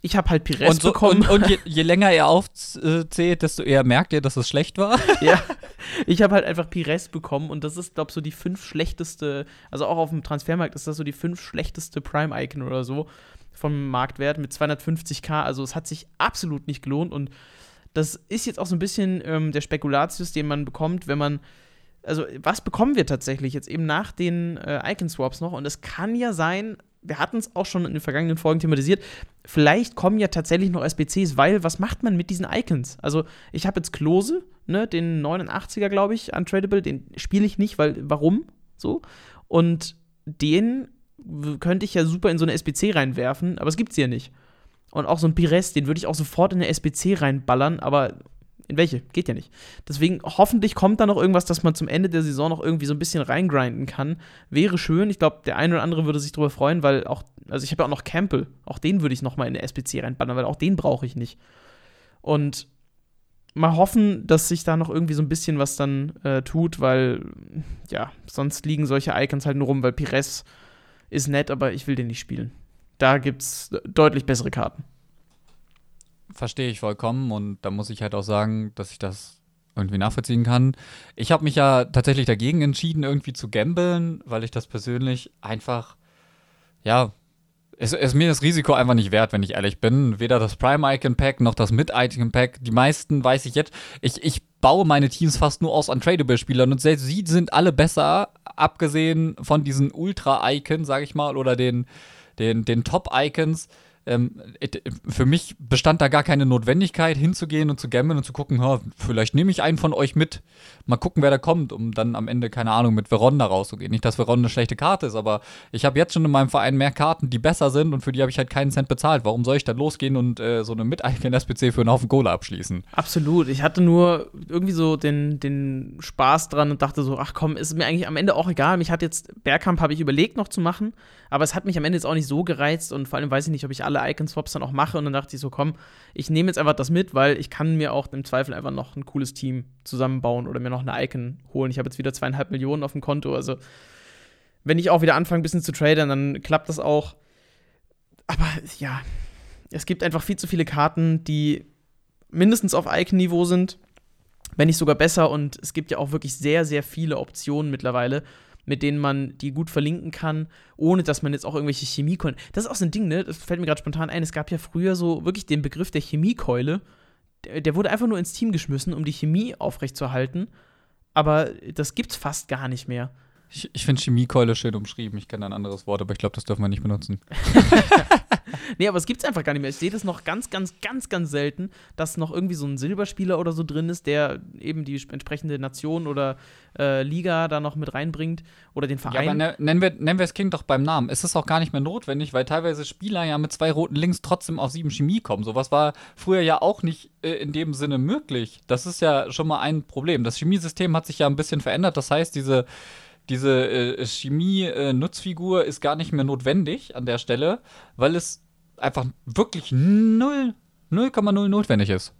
Ich habe halt Pires und so, bekommen. Und, und je, je, länger er aufzählt, desto eher merkt ihr, dass es schlecht war. ja, ich habe halt einfach Pires bekommen und das ist, glaube ich, so die fünf schlechteste, also auch auf dem Transfermarkt ist das so die fünf schlechteste Prime-Icon oder so vom Marktwert mit 250k. Also es hat sich absolut nicht gelohnt und das ist jetzt auch so ein bisschen ähm, der Spekulatius, den man bekommt, wenn man also was bekommen wir tatsächlich jetzt eben nach den äh, Icon-Swaps noch? Und es kann ja sein, wir hatten es auch schon in den vergangenen Folgen thematisiert, vielleicht kommen ja tatsächlich noch SBCs, weil was macht man mit diesen Icons? Also ich habe jetzt Klose, ne, den 89er, glaube ich, untradable, den spiele ich nicht, weil warum? So. Und den könnte ich ja super in so eine SBC reinwerfen, aber es gibt sie ja nicht. Und auch so ein Pires, den würde ich auch sofort in eine SBC reinballern, aber in welche? Geht ja nicht. Deswegen hoffentlich kommt da noch irgendwas, dass man zum Ende der Saison noch irgendwie so ein bisschen reingrinden kann. Wäre schön. Ich glaube, der eine oder andere würde sich darüber freuen, weil auch, also ich habe ja auch noch Campbell. Auch den würde ich noch mal in eine SPC reinballern, weil auch den brauche ich nicht. Und mal hoffen, dass sich da noch irgendwie so ein bisschen was dann äh, tut, weil ja, sonst liegen solche Icons halt nur rum, weil Pires ist nett, aber ich will den nicht spielen. Da gibt es deutlich bessere Karten verstehe ich vollkommen und da muss ich halt auch sagen, dass ich das irgendwie nachvollziehen kann. Ich habe mich ja tatsächlich dagegen entschieden, irgendwie zu gambeln, weil ich das persönlich einfach, ja, es ist mir das Risiko einfach nicht wert, wenn ich ehrlich bin. Weder das Prime-Icon-Pack noch das Mid-Icon-Pack. Die meisten weiß ich jetzt. Ich, ich baue meine Teams fast nur aus Untradable-Spielern und selbst sie sind alle besser, abgesehen von diesen Ultra-Icons, sage ich mal, oder den, den, den Top-Icons ähm, für mich bestand da gar keine Notwendigkeit, hinzugehen und zu gamblen und zu gucken, vielleicht nehme ich einen von euch mit, mal gucken, wer da kommt, um dann am Ende, keine Ahnung, mit Veron da rauszugehen. Nicht, dass Veron eine schlechte Karte ist, aber ich habe jetzt schon in meinem Verein mehr Karten, die besser sind und für die habe ich halt keinen Cent bezahlt. Warum soll ich dann losgehen und äh, so eine miteigenen SPC für einen Haufen Kohle abschließen? Absolut. Ich hatte nur irgendwie so den, den Spaß dran und dachte so, ach komm, ist mir eigentlich am Ende auch egal. Mich hat jetzt Bergkamp, habe ich überlegt noch zu machen, aber es hat mich am Ende jetzt auch nicht so gereizt und vor allem weiß ich nicht, ob ich alle alle Icon-Swaps dann auch mache. Und dann dachte ich so, komm, ich nehme jetzt einfach das mit, weil ich kann mir auch im Zweifel einfach noch ein cooles Team zusammenbauen oder mir noch eine Icon holen. Ich habe jetzt wieder zweieinhalb Millionen auf dem Konto. Also, wenn ich auch wieder anfange, ein bisschen zu traden, dann klappt das auch. Aber ja, es gibt einfach viel zu viele Karten, die mindestens auf Icon-Niveau sind, wenn nicht sogar besser. Und es gibt ja auch wirklich sehr, sehr viele Optionen mittlerweile mit denen man die gut verlinken kann, ohne dass man jetzt auch irgendwelche Chemiekeule. Das ist auch so ein Ding, ne? Das fällt mir gerade spontan ein. Es gab ja früher so wirklich den Begriff der Chemiekeule. Der, der wurde einfach nur ins Team geschmissen, um die Chemie aufrechtzuerhalten. Aber das gibt's fast gar nicht mehr. Ich, ich finde Chemiekeule schön umschrieben. Ich kenne ein anderes Wort, aber ich glaube, das dürfen wir nicht benutzen. nee, aber es gibt es einfach gar nicht mehr. Ich sehe das noch ganz, ganz, ganz, ganz selten, dass noch irgendwie so ein Silberspieler oder so drin ist, der eben die entsprechende Nation oder äh, Liga da noch mit reinbringt oder den Verein. Ja, aber ne, nennen, wir, nennen wir das Kind doch beim Namen. Es ist auch gar nicht mehr notwendig, weil teilweise Spieler ja mit zwei roten Links trotzdem auf sieben Chemie kommen. Sowas war früher ja auch nicht äh, in dem Sinne möglich. Das ist ja schon mal ein Problem. Das Chemiesystem hat sich ja ein bisschen verändert. Das heißt, diese diese äh, Chemie-Nutzfigur äh, ist gar nicht mehr notwendig an der Stelle, weil es einfach wirklich 0,0 notwendig ist.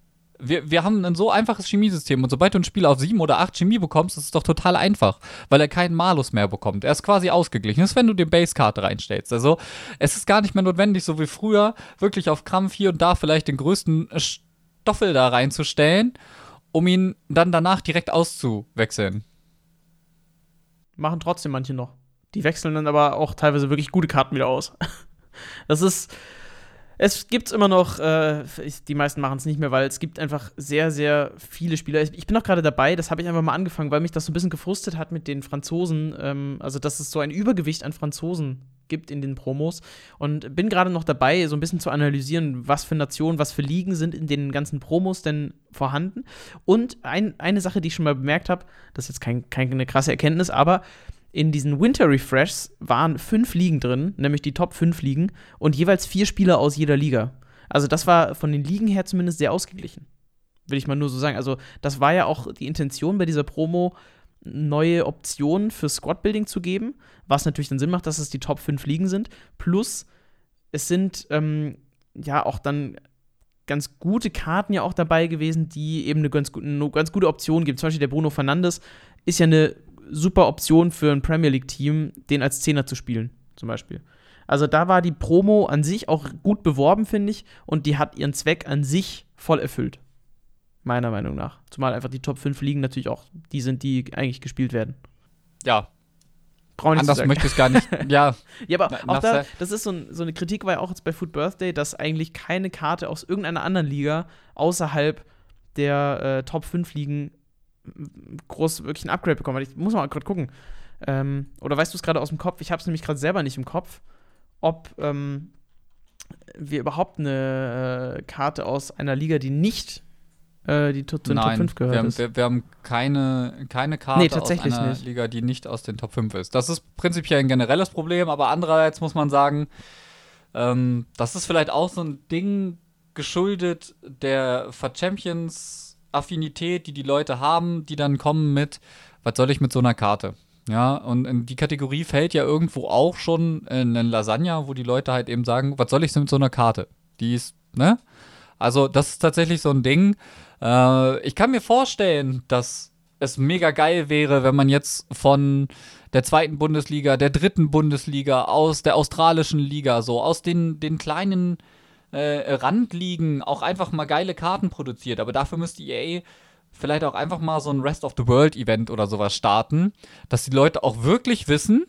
Wir, wir haben ein so einfaches Chemiesystem und sobald du ein Spiel auf 7 oder 8 Chemie bekommst, ist es doch total einfach, weil er keinen Malus mehr bekommt. Er ist quasi ausgeglichen. Das ist, wenn du die Base-Karte reinstellst. Also, es ist gar nicht mehr notwendig, so wie früher, wirklich auf Krampf hier und da vielleicht den größten Stoffel da reinzustellen, um ihn dann danach direkt auszuwechseln. Machen trotzdem manche noch. Die wechseln dann aber auch teilweise wirklich gute Karten wieder aus. Das ist. Es gibt immer noch, äh, die meisten machen es nicht mehr, weil es gibt einfach sehr, sehr viele Spieler. Ich bin auch gerade dabei, das habe ich einfach mal angefangen, weil mich das so ein bisschen gefrustet hat mit den Franzosen. Ähm, also, dass es so ein Übergewicht an Franzosen gibt in den Promos. Und bin gerade noch dabei, so ein bisschen zu analysieren, was für Nationen, was für Ligen sind in den ganzen Promos denn vorhanden. Und ein, eine Sache, die ich schon mal bemerkt habe, das ist jetzt kein, keine krasse Erkenntnis, aber in diesen Winter Refreshs waren fünf Ligen drin, nämlich die Top 5 Ligen und jeweils vier Spieler aus jeder Liga. Also das war von den Ligen her zumindest sehr ausgeglichen. Will ich mal nur so sagen. Also das war ja auch die Intention bei dieser Promo, neue Optionen für Squad-Building zu geben, was natürlich dann Sinn macht, dass es die Top 5 Ligen sind. Plus, es sind ähm, ja auch dann ganz gute Karten ja auch dabei gewesen, die eben eine ganz, eine ganz gute Option geben. Zum Beispiel der Bruno Fernandes ist ja eine super Option für ein Premier League-Team, den als Zehner zu spielen, zum Beispiel. Also da war die Promo an sich auch gut beworben, finde ich, und die hat ihren Zweck an sich voll erfüllt. Meiner Meinung nach. Zumal einfach die Top 5 Ligen natürlich auch die sind, die eigentlich gespielt werden. Ja. Brauche Anders möchte ich es gar nicht. ja. ja, aber auch da, das ist so, ein, so, eine Kritik, war ja auch jetzt bei Food Birthday, dass eigentlich keine Karte aus irgendeiner anderen Liga außerhalb der äh, Top 5 Ligen groß wirklich ein Upgrade bekommen hat. Ich muss mal gerade gucken. Ähm, oder weißt du es gerade aus dem Kopf? Ich habe es nämlich gerade selber nicht im Kopf, ob ähm, wir überhaupt eine äh, Karte aus einer Liga, die nicht äh, die zu den Top 5 gehört wir haben, wir, wir, haben keine, keine Karte nee, aus einer nicht. Liga, die nicht aus den Top 5 ist. Das ist prinzipiell ein generelles Problem, aber andererseits muss man sagen, ähm, das ist vielleicht auch so ein Ding geschuldet der Champions Affinität, die die Leute haben, die dann kommen mit, was soll ich mit so einer Karte? Ja, und in die Kategorie fällt ja irgendwo auch schon in Lasagne, wo die Leute halt eben sagen, was soll ich denn mit so einer Karte? Die ist, ne? Also, das ist tatsächlich so ein Ding. Äh, ich kann mir vorstellen, dass es mega geil wäre, wenn man jetzt von der zweiten Bundesliga, der dritten Bundesliga, aus der australischen Liga, so aus den, den kleinen äh, Randligen auch einfach mal geile Karten produziert. Aber dafür müsste EA vielleicht auch einfach mal so ein Rest of the World Event oder sowas starten, dass die Leute auch wirklich wissen,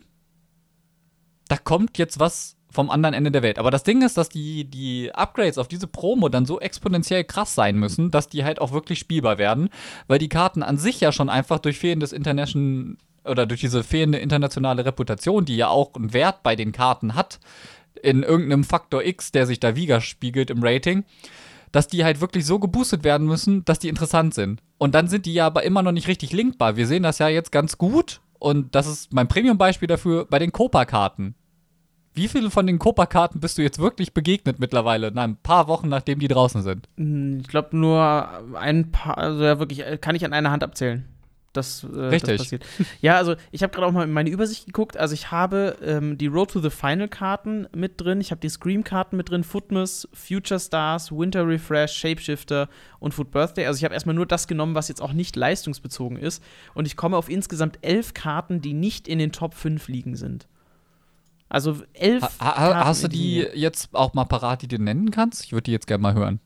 da kommt jetzt was vom anderen Ende der Welt. Aber das Ding ist, dass die, die Upgrades auf diese Promo dann so exponentiell krass sein müssen, dass die halt auch wirklich spielbar werden, weil die Karten an sich ja schon einfach durch fehlendes International oder durch diese fehlende internationale Reputation, die ja auch einen Wert bei den Karten hat, in irgendeinem Faktor X, der sich da widerspiegelt im Rating, dass die halt wirklich so geboostet werden müssen, dass die interessant sind. Und dann sind die ja aber immer noch nicht richtig linkbar. Wir sehen das ja jetzt ganz gut und das ist mein Premium-Beispiel dafür bei den Copa-Karten. Wie viele von den Copa-Karten bist du jetzt wirklich begegnet mittlerweile? Nein, ein paar Wochen, nachdem die draußen sind. Hm, ich glaube nur ein paar, also ja wirklich, äh, kann ich an einer Hand abzählen. dass äh, Richtig. das passiert. Ja, also ich habe gerade auch mal in meine Übersicht geguckt. Also ich habe ähm, die Road to the Final Karten mit drin, ich habe die Scream Karten mit drin, Footmas, Future Stars, Winter Refresh, Shapeshifter und Foot Birthday. Also ich habe erstmal nur das genommen, was jetzt auch nicht leistungsbezogen ist. Und ich komme auf insgesamt elf Karten, die nicht in den Top 5 liegen sind. Also elf. Ha, ha, hast du die jetzt auch mal parat, die du nennen kannst? Ich würde die jetzt gerne mal hören.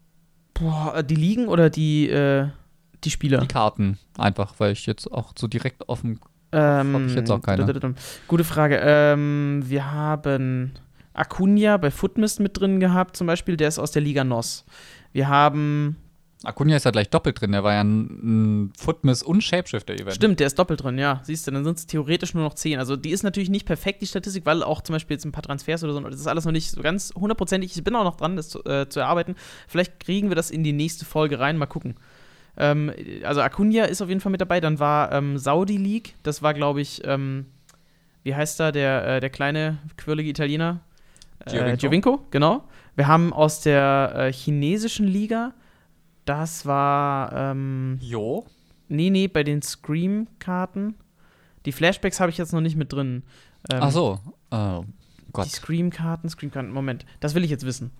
Boah, die liegen oder die, äh, die Spieler? Die Karten, einfach, weil ich jetzt auch so direkt auf dem ähm, habe ich jetzt auch keine. Gute Frage. Ähm, wir haben Acuna bei Footmist mit drin gehabt, zum Beispiel, der ist aus der Liga NOS. Wir haben Acuna ist ja gleich doppelt drin, der war ja ein, ein Footmiss und Shapeshifter-Event. Stimmt, der ist doppelt drin, ja. Siehst du, dann sind es theoretisch nur noch 10. Also die ist natürlich nicht perfekt, die Statistik, weil auch zum Beispiel jetzt ein paar Transfers oder so, das ist alles noch nicht so ganz hundertprozentig. Ich bin auch noch dran, das zu, äh, zu erarbeiten. Vielleicht kriegen wir das in die nächste Folge rein, mal gucken. Ähm, also Acuna ist auf jeden Fall mit dabei. Dann war ähm, Saudi League, das war, glaube ich, ähm, wie heißt da, der, äh, der kleine, quirlige Italiener? Äh, Giovinco, genau. Wir haben aus der äh, chinesischen Liga das war. Ähm, jo. Nee, nee, bei den Scream-Karten. Die Flashbacks habe ich jetzt noch nicht mit drin. Ähm, Ach so. Oh Gott. Die Scream-Karten, Scream-Karten. Moment, das will ich jetzt wissen.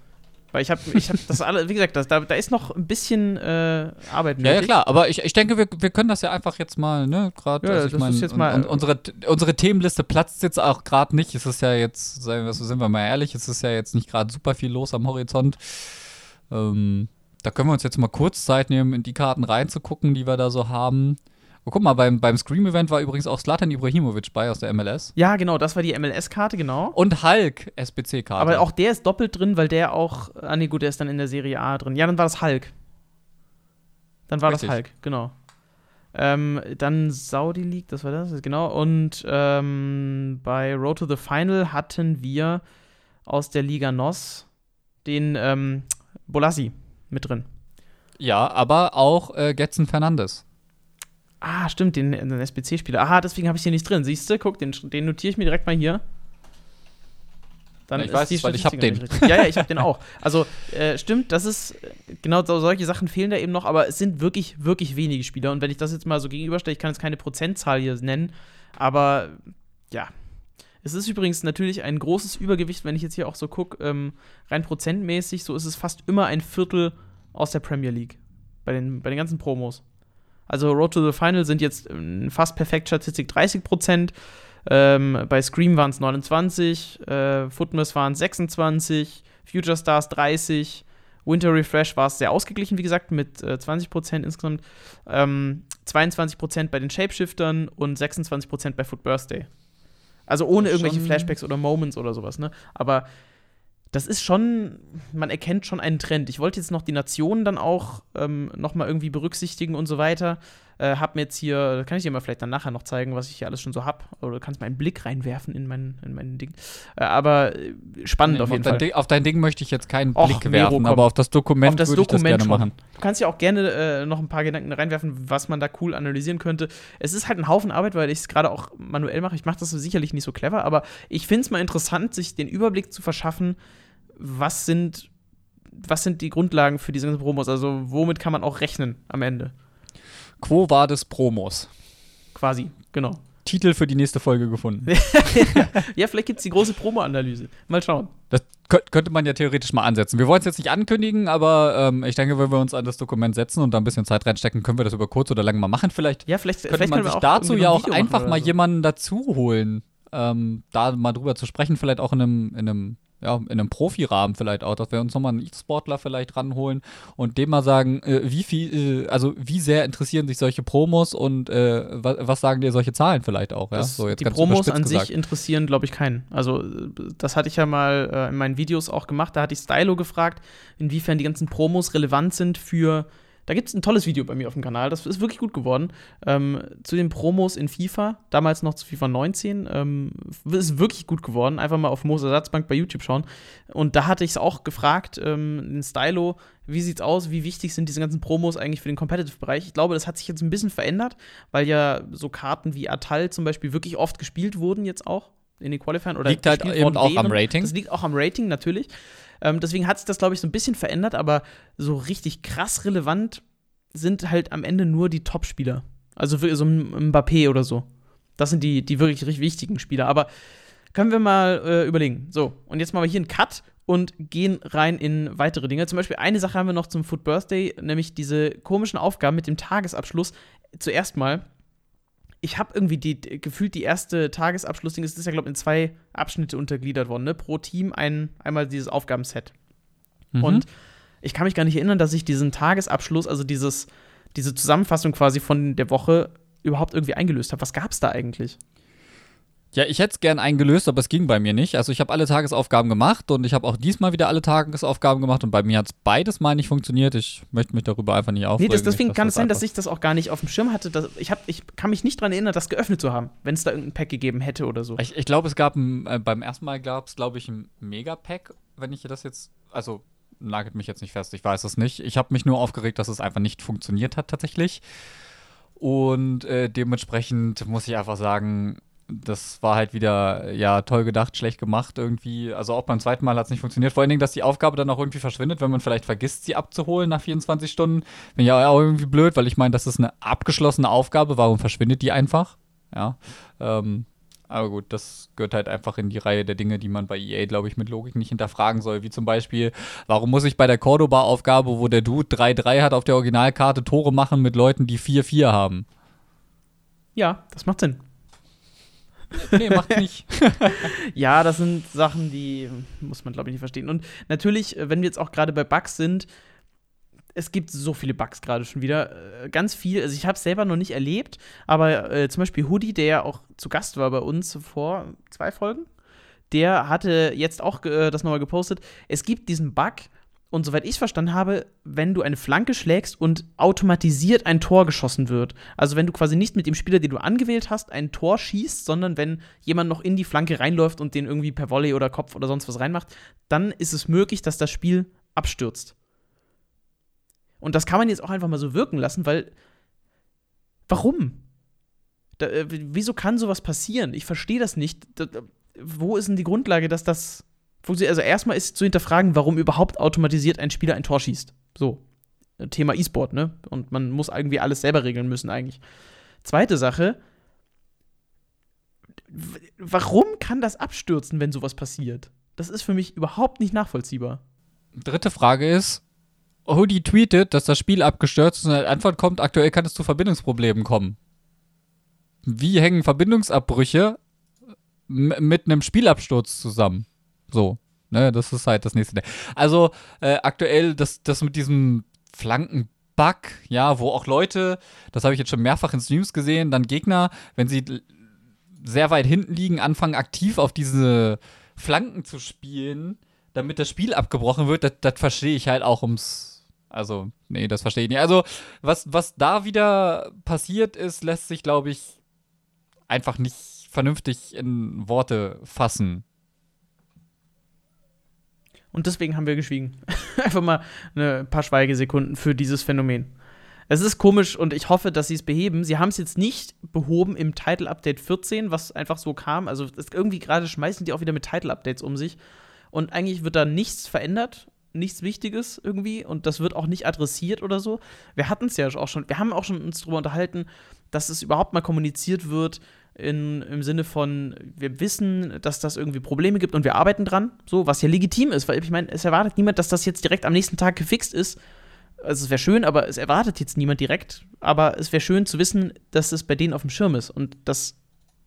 Weil ich habe ich hab das alle, wie gesagt, das, da, da ist noch ein bisschen äh, Arbeit nötig. Ja, ja, klar, aber ich, ich denke, wir, wir können das ja einfach jetzt mal, ne, gerade, ja, also ich mein, jetzt mal, und, unsere, unsere Themenliste platzt jetzt auch gerade nicht. Es ist ja jetzt, sagen wir, sind wir mal ehrlich, es ist ja jetzt nicht gerade super viel los am Horizont. Ähm, da können wir uns jetzt mal kurz Zeit nehmen, in die Karten reinzugucken, die wir da so haben. Oh, guck mal, beim, beim Scream-Event war übrigens auch Slatan Ibrahimovic bei aus der MLS. Ja, genau, das war die MLS-Karte, genau. Und Hulk, SBC-Karte. Aber auch der ist doppelt drin, weil der auch. Ah, nee, gut, der ist dann in der Serie A drin. Ja, dann war das Hulk. Dann war Richtig. das Hulk, genau. Ähm, dann Saudi League, das war das, genau. Und ähm, bei Road to the Final hatten wir aus der Liga NOS den ähm, Bolassi mit drin. Ja, aber auch äh, Getzen Fernandes. Ah, stimmt, den, den SBC-Spieler. Aha, deswegen habe ich den nicht drin. Siehst du, guck, den, den notiere ich mir direkt mal hier. Dann ich weiß, weil ich habe den. Ja, ja, ich habe den auch. Also, äh, stimmt, das ist, genau so, solche Sachen fehlen da eben noch, aber es sind wirklich, wirklich wenige Spieler. Und wenn ich das jetzt mal so gegenüberstelle, ich kann jetzt keine Prozentzahl hier nennen, aber ja. Es ist übrigens natürlich ein großes Übergewicht, wenn ich jetzt hier auch so gucke, ähm, rein prozentmäßig, so ist es fast immer ein Viertel aus der Premier League. Bei den, bei den ganzen Promos. Also Road to the Final sind jetzt ähm, fast perfekt Statistik 30 Prozent. Ähm, bei Scream waren es 29, äh, Footmas waren 26, Future Stars 30, Winter Refresh war es sehr ausgeglichen, wie gesagt, mit äh, 20 Prozent insgesamt. Ähm, 22 Prozent bei den Shapeshiftern und 26 Prozent bei Foot Birthday. Also ohne irgendwelche Flashbacks oder Moments oder sowas, ne? Aber das ist schon, man erkennt schon einen Trend. Ich wollte jetzt noch die Nationen dann auch ähm, noch mal irgendwie berücksichtigen und so weiter. Äh, hab mir jetzt hier, kann ich dir mal vielleicht dann nachher noch zeigen, was ich hier alles schon so hab. Oder du kannst mal einen Blick reinwerfen in mein, in mein Ding. Äh, aber äh, spannend nee, auf jeden Fall. Ding, auf dein Ding möchte ich jetzt keinen Och, Blick werfen, aber auf das Dokument auf das würde Dokument ich das gerne machen. Du kannst ja auch gerne äh, noch ein paar Gedanken reinwerfen, was man da cool analysieren könnte. Es ist halt ein Haufen Arbeit, weil ich es gerade auch manuell mache. Ich mache das sicherlich nicht so clever, aber ich finde es mal interessant, sich den Überblick zu verschaffen, was sind, was sind die Grundlagen für diese ganzen Promos? Also, womit kann man auch rechnen am Ende? Quo war des Promos? Quasi, genau. Titel für die nächste Folge gefunden. ja, vielleicht gibt es die große Promo-Analyse. Mal schauen. Das könnte man ja theoretisch mal ansetzen. Wir wollen es jetzt nicht ankündigen, aber ähm, ich denke, wenn wir uns an das Dokument setzen und da ein bisschen Zeit reinstecken, können wir das über kurz oder lang mal machen. Vielleicht, ja, vielleicht könnte vielleicht man sich dazu ja auch einfach mal so. jemanden dazu holen, ähm, da mal drüber zu sprechen, vielleicht auch in einem, in einem ja, in einem Profirahmen vielleicht auch, dass wir uns nochmal einen E-Sportler vielleicht ranholen und dem mal sagen, äh, wie viel, äh, also wie sehr interessieren sich solche Promos und äh, was, was, sagen dir solche Zahlen vielleicht auch, ja? so, die Promos an gesagt. sich interessieren, glaube ich, keinen. Also das hatte ich ja mal äh, in meinen Videos auch gemacht, da hatte ich Stylo gefragt, inwiefern die ganzen Promos relevant sind für da gibt es ein tolles Video bei mir auf dem Kanal, das ist wirklich gut geworden. Ähm, zu den Promos in FIFA, damals noch zu FIFA 19, ähm, ist wirklich gut geworden. Einfach mal auf Moos Ersatzbank bei YouTube schauen. Und da hatte ich es auch gefragt, ähm, den Stylo, wie sieht's aus, wie wichtig sind diese ganzen Promos eigentlich für den Competitive-Bereich? Ich glaube, das hat sich jetzt ein bisschen verändert, weil ja so Karten wie Atal zum Beispiel wirklich oft gespielt wurden jetzt auch in den Qualifiern. Oder liegt halt eben auch wären. am Rating. Das liegt auch am Rating, natürlich. Ähm, deswegen hat sich das, glaube ich, so ein bisschen verändert, aber so richtig krass relevant sind halt am Ende nur die Top-Spieler. Also so ein Mbappé oder so. Das sind die, die wirklich richtig wichtigen Spieler. Aber können wir mal äh, überlegen. So, und jetzt machen wir hier einen Cut und gehen rein in weitere Dinge. Zum Beispiel eine Sache haben wir noch zum Food Birthday, nämlich diese komischen Aufgaben mit dem Tagesabschluss. Zuerst mal, ich habe irgendwie die, gefühlt die erste Tagesabschlussding, es ist ja, glaube ich, in zwei Abschnitte untergliedert worden, ne? Pro Team ein, einmal dieses Aufgabenset. Mhm. Und ich kann mich gar nicht erinnern, dass ich diesen Tagesabschluss, also dieses, diese Zusammenfassung quasi von der Woche überhaupt irgendwie eingelöst habe. Was gab es da eigentlich? Ja, ich hätte es gern eingelöst, aber es ging bei mir nicht. Also ich habe alle Tagesaufgaben gemacht und ich habe auch diesmal wieder alle Tagesaufgaben gemacht und bei mir hat es beides mal nicht funktioniert. Ich möchte mich darüber einfach nicht aufregen. Nee, das, deswegen kann es sein, dass ich das auch gar nicht auf dem Schirm hatte. Dass, ich, hab, ich kann mich nicht daran erinnern, das geöffnet zu haben, wenn es da irgendein Pack gegeben hätte oder so. Ich, ich glaube, es gab ein, äh, beim ersten Mal gab es, glaube ich, ein Mega-Pack, wenn ich das jetzt, also nagelt mich jetzt nicht fest, ich weiß es nicht. Ich habe mich nur aufgeregt, dass es einfach nicht funktioniert hat tatsächlich. Und äh, dementsprechend muss ich einfach sagen, das war halt wieder, ja, toll gedacht, schlecht gemacht irgendwie. Also auch beim zweiten Mal hat es nicht funktioniert. Vor allen Dingen, dass die Aufgabe dann auch irgendwie verschwindet, wenn man vielleicht vergisst, sie abzuholen nach 24 Stunden. Bin ja auch irgendwie blöd, weil ich meine, das ist eine abgeschlossene Aufgabe. Warum verschwindet die einfach? Ja. Ähm, aber gut, das gehört halt einfach in die Reihe der Dinge, die man bei EA, glaube ich, mit Logik nicht hinterfragen soll. Wie zum Beispiel, warum muss ich bei der Cordoba-Aufgabe, wo der Dude 3-3 hat auf der Originalkarte, Tore machen mit Leuten, die 4-4 haben? Ja, das macht Sinn. Nee, macht nicht. ja, das sind Sachen, die muss man, glaube ich, nicht verstehen. Und natürlich, wenn wir jetzt auch gerade bei Bugs sind, es gibt so viele Bugs gerade schon wieder. Äh, ganz viel. Also ich habe es selber noch nicht erlebt, aber äh, zum Beispiel Hoodie, der ja auch zu Gast war bei uns vor zwei Folgen, der hatte jetzt auch äh, das nochmal gepostet. Es gibt diesen Bug, und soweit ich verstanden habe, wenn du eine Flanke schlägst und automatisiert ein Tor geschossen wird. Also wenn du quasi nicht mit dem Spieler, den du angewählt hast, ein Tor schießt, sondern wenn jemand noch in die Flanke reinläuft und den irgendwie per Volley oder Kopf oder sonst was reinmacht, dann ist es möglich, dass das Spiel abstürzt. Und das kann man jetzt auch einfach mal so wirken lassen, weil. Warum? Da, äh, wieso kann sowas passieren? Ich verstehe das nicht. Da, wo ist denn die Grundlage, dass das funktioniert? Also, erstmal ist zu hinterfragen, warum überhaupt automatisiert ein Spieler ein Tor schießt. So. Thema E-Sport, ne? Und man muss irgendwie alles selber regeln müssen, eigentlich. Zweite Sache. Warum kann das abstürzen, wenn sowas passiert? Das ist für mich überhaupt nicht nachvollziehbar. Dritte Frage ist, Hoodie tweetet, dass das Spiel abgestürzt ist und eine Antwort kommt, aktuell kann es zu Verbindungsproblemen kommen. Wie hängen Verbindungsabbrüche mit einem Spielabsturz zusammen? So, ne, das ist halt das nächste. Also, äh, aktuell, das, das mit diesem Flankenbug, ja, wo auch Leute, das habe ich jetzt schon mehrfach in Streams gesehen, dann Gegner, wenn sie sehr weit hinten liegen, anfangen aktiv auf diese Flanken zu spielen, damit das Spiel abgebrochen wird, das, das verstehe ich halt auch ums also, nee, das verstehe ich nicht. Also, was, was da wieder passiert ist, lässt sich, glaube ich, einfach nicht vernünftig in Worte fassen. Und deswegen haben wir geschwiegen. Einfach mal ein paar Schweigesekunden für dieses Phänomen. Es ist komisch und ich hoffe, dass sie es beheben. Sie haben es jetzt nicht behoben im Title Update 14, was einfach so kam. Also irgendwie gerade schmeißen die auch wieder mit Title Updates um sich. Und eigentlich wird da nichts verändert nichts Wichtiges irgendwie und das wird auch nicht adressiert oder so. Wir hatten es ja auch schon, wir haben auch schon uns darüber unterhalten, dass es überhaupt mal kommuniziert wird in, im Sinne von, wir wissen, dass das irgendwie Probleme gibt und wir arbeiten dran, so, was ja legitim ist, weil ich meine, es erwartet niemand, dass das jetzt direkt am nächsten Tag gefixt ist. Also es wäre schön, aber es erwartet jetzt niemand direkt. Aber es wäre schön zu wissen, dass es bei denen auf dem Schirm ist. Und das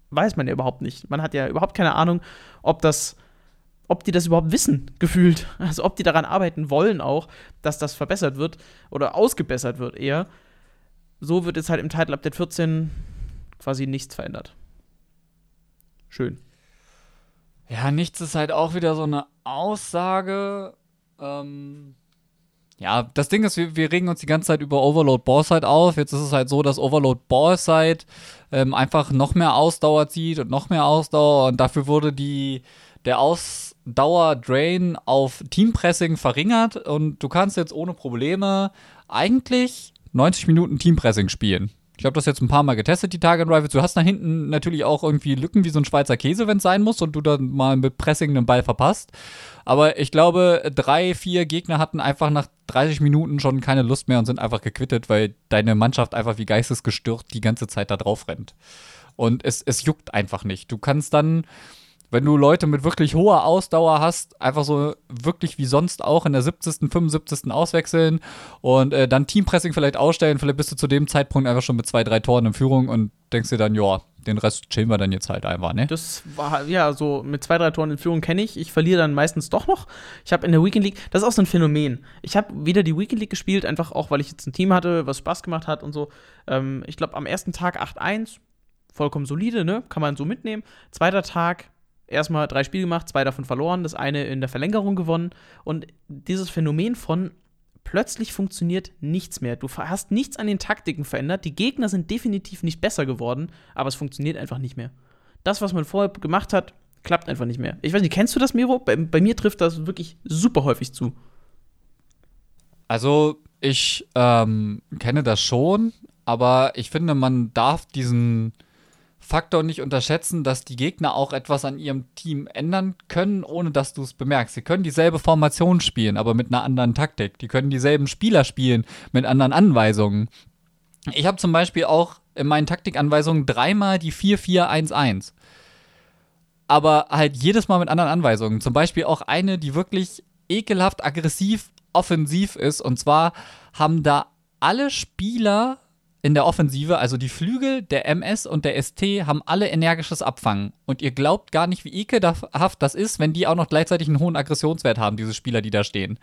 weiß man ja überhaupt nicht. Man hat ja überhaupt keine Ahnung, ob das ob die das überhaupt wissen, gefühlt. Also ob die daran arbeiten wollen auch, dass das verbessert wird oder ausgebessert wird eher. So wird jetzt halt im Title Update 14 quasi nichts verändert. Schön. Ja, nichts ist halt auch wieder so eine Aussage. Ähm, ja, das Ding ist, wir, wir regen uns die ganze Zeit über Overload Boreside auf. Jetzt ist es halt so, dass Overload Boreside ähm, einfach noch mehr Ausdauer zieht und noch mehr Ausdauer und dafür wurde die der Ausdauer-Drain auf Teampressing verringert und du kannst jetzt ohne Probleme eigentlich 90 Minuten Teampressing spielen. Ich habe das jetzt ein paar Mal getestet, die Tage in Rivals. Du hast da hinten natürlich auch irgendwie Lücken wie so ein Schweizer Käse, wenn es sein muss und du dann mal mit Pressing einen Ball verpasst. Aber ich glaube, drei, vier Gegner hatten einfach nach 30 Minuten schon keine Lust mehr und sind einfach gequittet, weil deine Mannschaft einfach wie geistesgestört die ganze Zeit da drauf rennt. Und es, es juckt einfach nicht. Du kannst dann, wenn du Leute mit wirklich hoher Ausdauer hast, einfach so wirklich wie sonst auch in der 70., 75. auswechseln und äh, dann Teampressing vielleicht ausstellen. Vielleicht bist du zu dem Zeitpunkt einfach schon mit zwei, drei Toren in Führung und denkst dir dann, ja, den Rest chillen wir dann jetzt halt einfach, ne? Das war, ja, so mit zwei, drei Toren in Führung kenne ich. Ich verliere dann meistens doch noch. Ich habe in der Weekend League, das ist auch so ein Phänomen. Ich habe wieder die Weekend League gespielt, einfach auch, weil ich jetzt ein Team hatte, was Spaß gemacht hat und so. Ähm, ich glaube, am ersten Tag 8-1, vollkommen solide, ne? Kann man so mitnehmen. Zweiter Tag, erstmal drei Spiele gemacht, zwei davon verloren, das eine in der Verlängerung gewonnen. Und dieses Phänomen von plötzlich funktioniert nichts mehr. Du hast nichts an den Taktiken verändert. Die Gegner sind definitiv nicht besser geworden, aber es funktioniert einfach nicht mehr. Das, was man vorher gemacht hat, klappt einfach nicht mehr. Ich weiß nicht, kennst du das, Miro? Bei, bei mir trifft das wirklich super häufig zu. Also, ich ähm, kenne das schon, aber ich finde, man darf diesen Faktor nicht unterschätzen, dass die Gegner auch etwas an ihrem Team ändern können, ohne dass du es bemerkst. Sie können dieselbe Formation spielen, aber mit einer anderen Taktik. Die können dieselben Spieler spielen mit anderen Anweisungen. Ich habe zum Beispiel auch in meinen Taktikanweisungen dreimal die 4-4-1-1. Aber halt jedes Mal mit anderen Anweisungen. Zum Beispiel auch eine, die wirklich ekelhaft aggressiv offensiv ist. Und zwar haben da alle Spieler in der Offensive, also die Flügel, der MS und der ST, haben alle energisches Abfangen. Und ihr glaubt gar nicht, wie ekelhaft das ist, wenn die auch noch gleichzeitig einen hohen Aggressionswert haben, diese Spieler, die da stehen.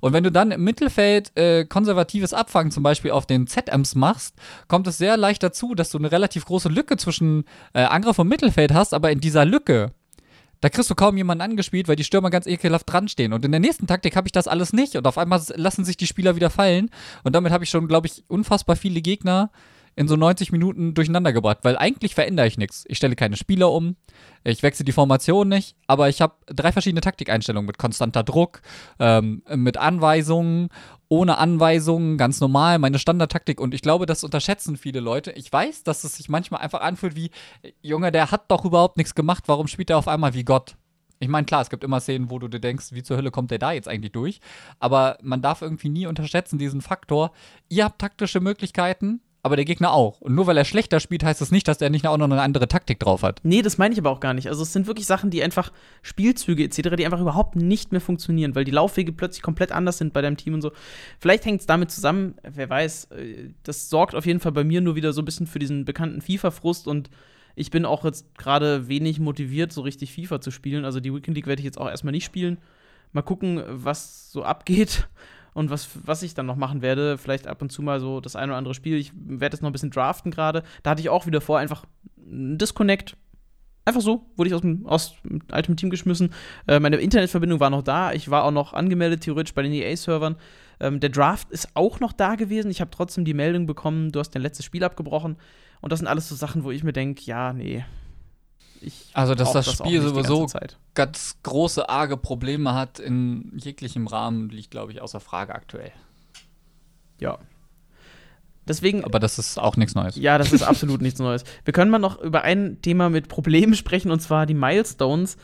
Und wenn du dann im Mittelfeld äh, konservatives Abfangen zum Beispiel auf den ZMs machst, kommt es sehr leicht dazu, dass du eine relativ große Lücke zwischen äh, Angriff und Mittelfeld hast, aber in dieser Lücke da kriegst du kaum jemanden angespielt, weil die Stürmer ganz ekelhaft dran stehen. Und in der nächsten Taktik habe ich das alles nicht. Und auf einmal lassen sich die Spieler wieder fallen. Und damit habe ich schon, glaube ich, unfassbar viele Gegner in so 90 Minuten durcheinander gebracht, weil eigentlich verändere ich nichts. Ich stelle keine Spieler um, ich wechsle die Formation nicht, aber ich habe drei verschiedene Taktikeinstellungen mit konstanter Druck, ähm, mit Anweisungen, ohne Anweisungen, ganz normal, meine Standardtaktik und ich glaube, das unterschätzen viele Leute. Ich weiß, dass es sich manchmal einfach anfühlt wie, Junge, der hat doch überhaupt nichts gemacht, warum spielt er auf einmal wie Gott? Ich meine, klar, es gibt immer Szenen, wo du dir denkst, wie zur Hölle kommt der da jetzt eigentlich durch? Aber man darf irgendwie nie unterschätzen, diesen Faktor. Ihr habt taktische Möglichkeiten, aber der Gegner auch. Und nur weil er schlechter spielt, heißt das nicht, dass er nicht auch noch eine andere Taktik drauf hat. Nee, das meine ich aber auch gar nicht. Also es sind wirklich Sachen, die einfach, Spielzüge etc., die einfach überhaupt nicht mehr funktionieren, weil die Laufwege plötzlich komplett anders sind bei deinem Team und so. Vielleicht hängt es damit zusammen, wer weiß, äh, das sorgt auf jeden Fall bei mir nur wieder so ein bisschen für diesen bekannten FIFA-Frust und ich bin auch jetzt gerade wenig motiviert, so richtig FIFA zu spielen. Also die Weekend League werde ich jetzt auch erstmal nicht spielen. Mal gucken, was so abgeht. Und was, was ich dann noch machen werde, vielleicht ab und zu mal so das ein oder andere Spiel. Ich werde jetzt noch ein bisschen draften gerade. Da hatte ich auch wieder vor, einfach ein Disconnect. Einfach so, wurde ich aus dem aus altem Team geschmissen. Äh, meine Internetverbindung war noch da. Ich war auch noch angemeldet, theoretisch bei den EA-Servern. Ähm, der Draft ist auch noch da gewesen. Ich habe trotzdem die Meldung bekommen, du hast dein letztes Spiel abgebrochen. Und das sind alles so Sachen, wo ich mir denke, ja, nee, ich also, dass das, das Spiel sowieso ganz große, arge Probleme hat in jeglichem Rahmen, liegt, glaube ich, außer Frage aktuell. Ja. Deswegen, Aber das ist auch nichts Neues. Ja, das ist absolut nichts Neues. Wir können mal noch über ein Thema mit Problemen sprechen, und zwar die Milestones.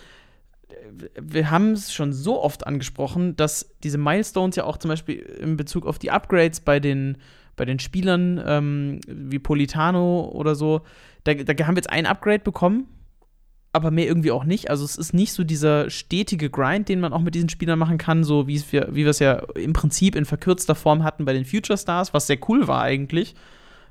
Wir haben es schon so oft angesprochen, dass diese Milestones ja auch zum Beispiel in Bezug auf die Upgrades bei den, bei den Spielern ähm, wie Politano oder so, da, da haben wir jetzt ein Upgrade bekommen aber mehr irgendwie auch nicht. Also es ist nicht so dieser stetige Grind, den man auch mit diesen Spielern machen kann, so wie wir, wie es ja im Prinzip in verkürzter Form hatten bei den Future Stars, was sehr cool war eigentlich.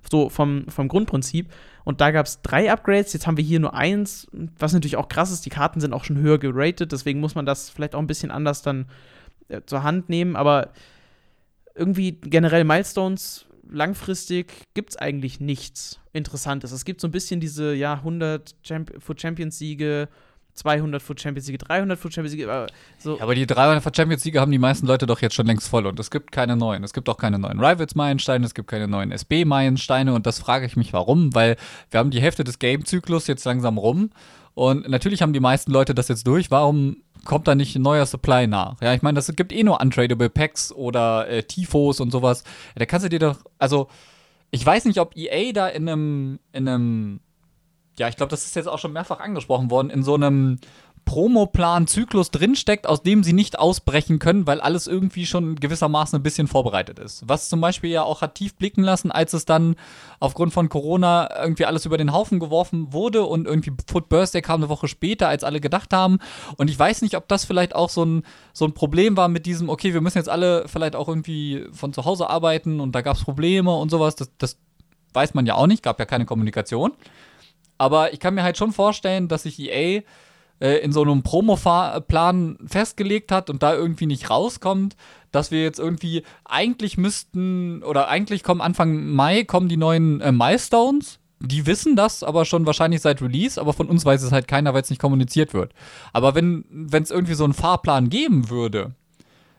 So vom, vom Grundprinzip. Und da gab es drei Upgrades, jetzt haben wir hier nur eins, was natürlich auch krass ist, die Karten sind auch schon höher geratet, deswegen muss man das vielleicht auch ein bisschen anders dann äh, zur Hand nehmen, aber irgendwie generell Milestones langfristig gibt es eigentlich nichts Interessantes. Es gibt so ein bisschen diese, ja, 100 Champ Foot Champions Siege, 200 Foot Champions Siege, 300 Foot Champions Siege. Aber, so. ja, aber die 300 Foot Champions Siege haben die meisten Leute doch jetzt schon längst voll und es gibt keine neuen. Es gibt auch keine neuen Rivals-Meilensteine, es gibt keine neuen SB-Meilensteine und das frage ich mich warum, weil wir haben die Hälfte des Game-Zyklus jetzt langsam rum und natürlich haben die meisten Leute das jetzt durch. Warum kommt da nicht ein neuer Supply nach? Ja, ich meine, das gibt eh nur untradable Packs oder äh, Tifos und sowas. Ja, da kannst du dir doch, also ich weiß nicht, ob EA da in einem, in einem, ja, ich glaube, das ist jetzt auch schon mehrfach angesprochen worden, in so einem Promoplan-Zyklus drinsteckt, aus dem sie nicht ausbrechen können, weil alles irgendwie schon gewissermaßen ein bisschen vorbereitet ist. Was zum Beispiel ja auch hat tief blicken lassen, als es dann aufgrund von Corona irgendwie alles über den Haufen geworfen wurde und irgendwie Foot Birthday kam eine Woche später, als alle gedacht haben. Und ich weiß nicht, ob das vielleicht auch so ein, so ein Problem war mit diesem, okay, wir müssen jetzt alle vielleicht auch irgendwie von zu Hause arbeiten und da gab es Probleme und sowas. Das, das weiß man ja auch nicht, gab ja keine Kommunikation. Aber ich kann mir halt schon vorstellen, dass sich EA äh, in so einem Promo-Plan festgelegt hat und da irgendwie nicht rauskommt, dass wir jetzt irgendwie eigentlich müssten oder eigentlich kommen Anfang Mai kommen die neuen äh, Milestones. Die wissen das aber schon wahrscheinlich seit Release, aber von uns weiß es halt keiner, weil es nicht kommuniziert wird. Aber wenn es irgendwie so einen Fahrplan geben würde,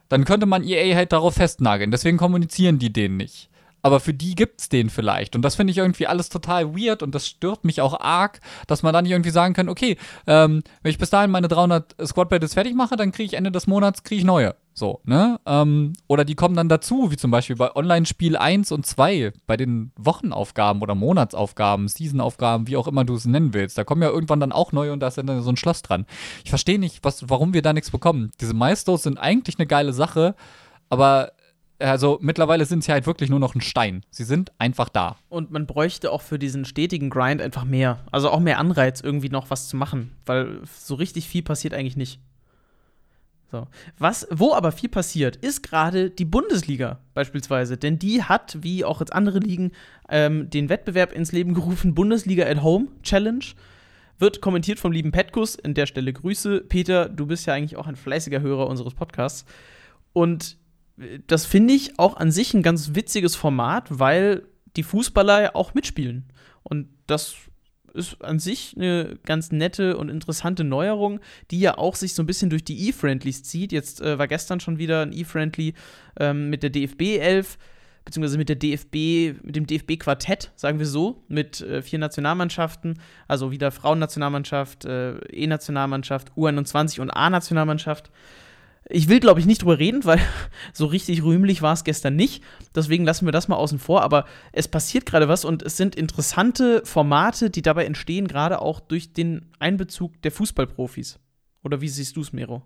dann könnte man EA halt darauf festnageln. Deswegen kommunizieren die den nicht aber für die gibt's den vielleicht. Und das finde ich irgendwie alles total weird und das stört mich auch arg, dass man dann nicht irgendwie sagen kann, okay, ähm, wenn ich bis dahin meine 300 Squad Battles fertig mache, dann kriege ich Ende des Monats kriege ich neue. So, ne? Ähm, oder die kommen dann dazu, wie zum Beispiel bei Online-Spiel 1 und 2, bei den Wochenaufgaben oder Monatsaufgaben, Seasonaufgaben, wie auch immer du es nennen willst. Da kommen ja irgendwann dann auch neue und da ist dann so ein Schloss dran. Ich verstehe nicht, was, warum wir da nichts bekommen. Diese Milestones sind eigentlich eine geile Sache, aber also mittlerweile sind sie halt wirklich nur noch ein Stein. Sie sind einfach da. Und man bräuchte auch für diesen stetigen Grind einfach mehr. Also auch mehr Anreiz, irgendwie noch was zu machen. Weil so richtig viel passiert eigentlich nicht. So. Was, wo aber viel passiert, ist gerade die Bundesliga beispielsweise. Denn die hat, wie auch jetzt andere Ligen, ähm, den Wettbewerb ins Leben gerufen: Bundesliga at Home Challenge. Wird kommentiert vom lieben Petkus. An der Stelle Grüße. Peter, du bist ja eigentlich auch ein fleißiger Hörer unseres Podcasts. Und das finde ich auch an sich ein ganz witziges Format, weil die Fußballer ja auch mitspielen. Und das ist an sich eine ganz nette und interessante Neuerung, die ja auch sich so ein bisschen durch die E-Friendlies zieht. Jetzt äh, war gestern schon wieder ein E-Friendly ähm, mit der DFB 11 beziehungsweise mit der DFB, mit dem DFB-Quartett, sagen wir so, mit äh, vier Nationalmannschaften, also wieder Frauennationalmannschaft, äh, E-Nationalmannschaft, U21 und A-Nationalmannschaft. Ich will, glaube ich, nicht drüber reden, weil so richtig rühmlich war es gestern nicht. Deswegen lassen wir das mal außen vor. Aber es passiert gerade was und es sind interessante Formate, die dabei entstehen, gerade auch durch den Einbezug der Fußballprofis. Oder wie siehst du es, Mero?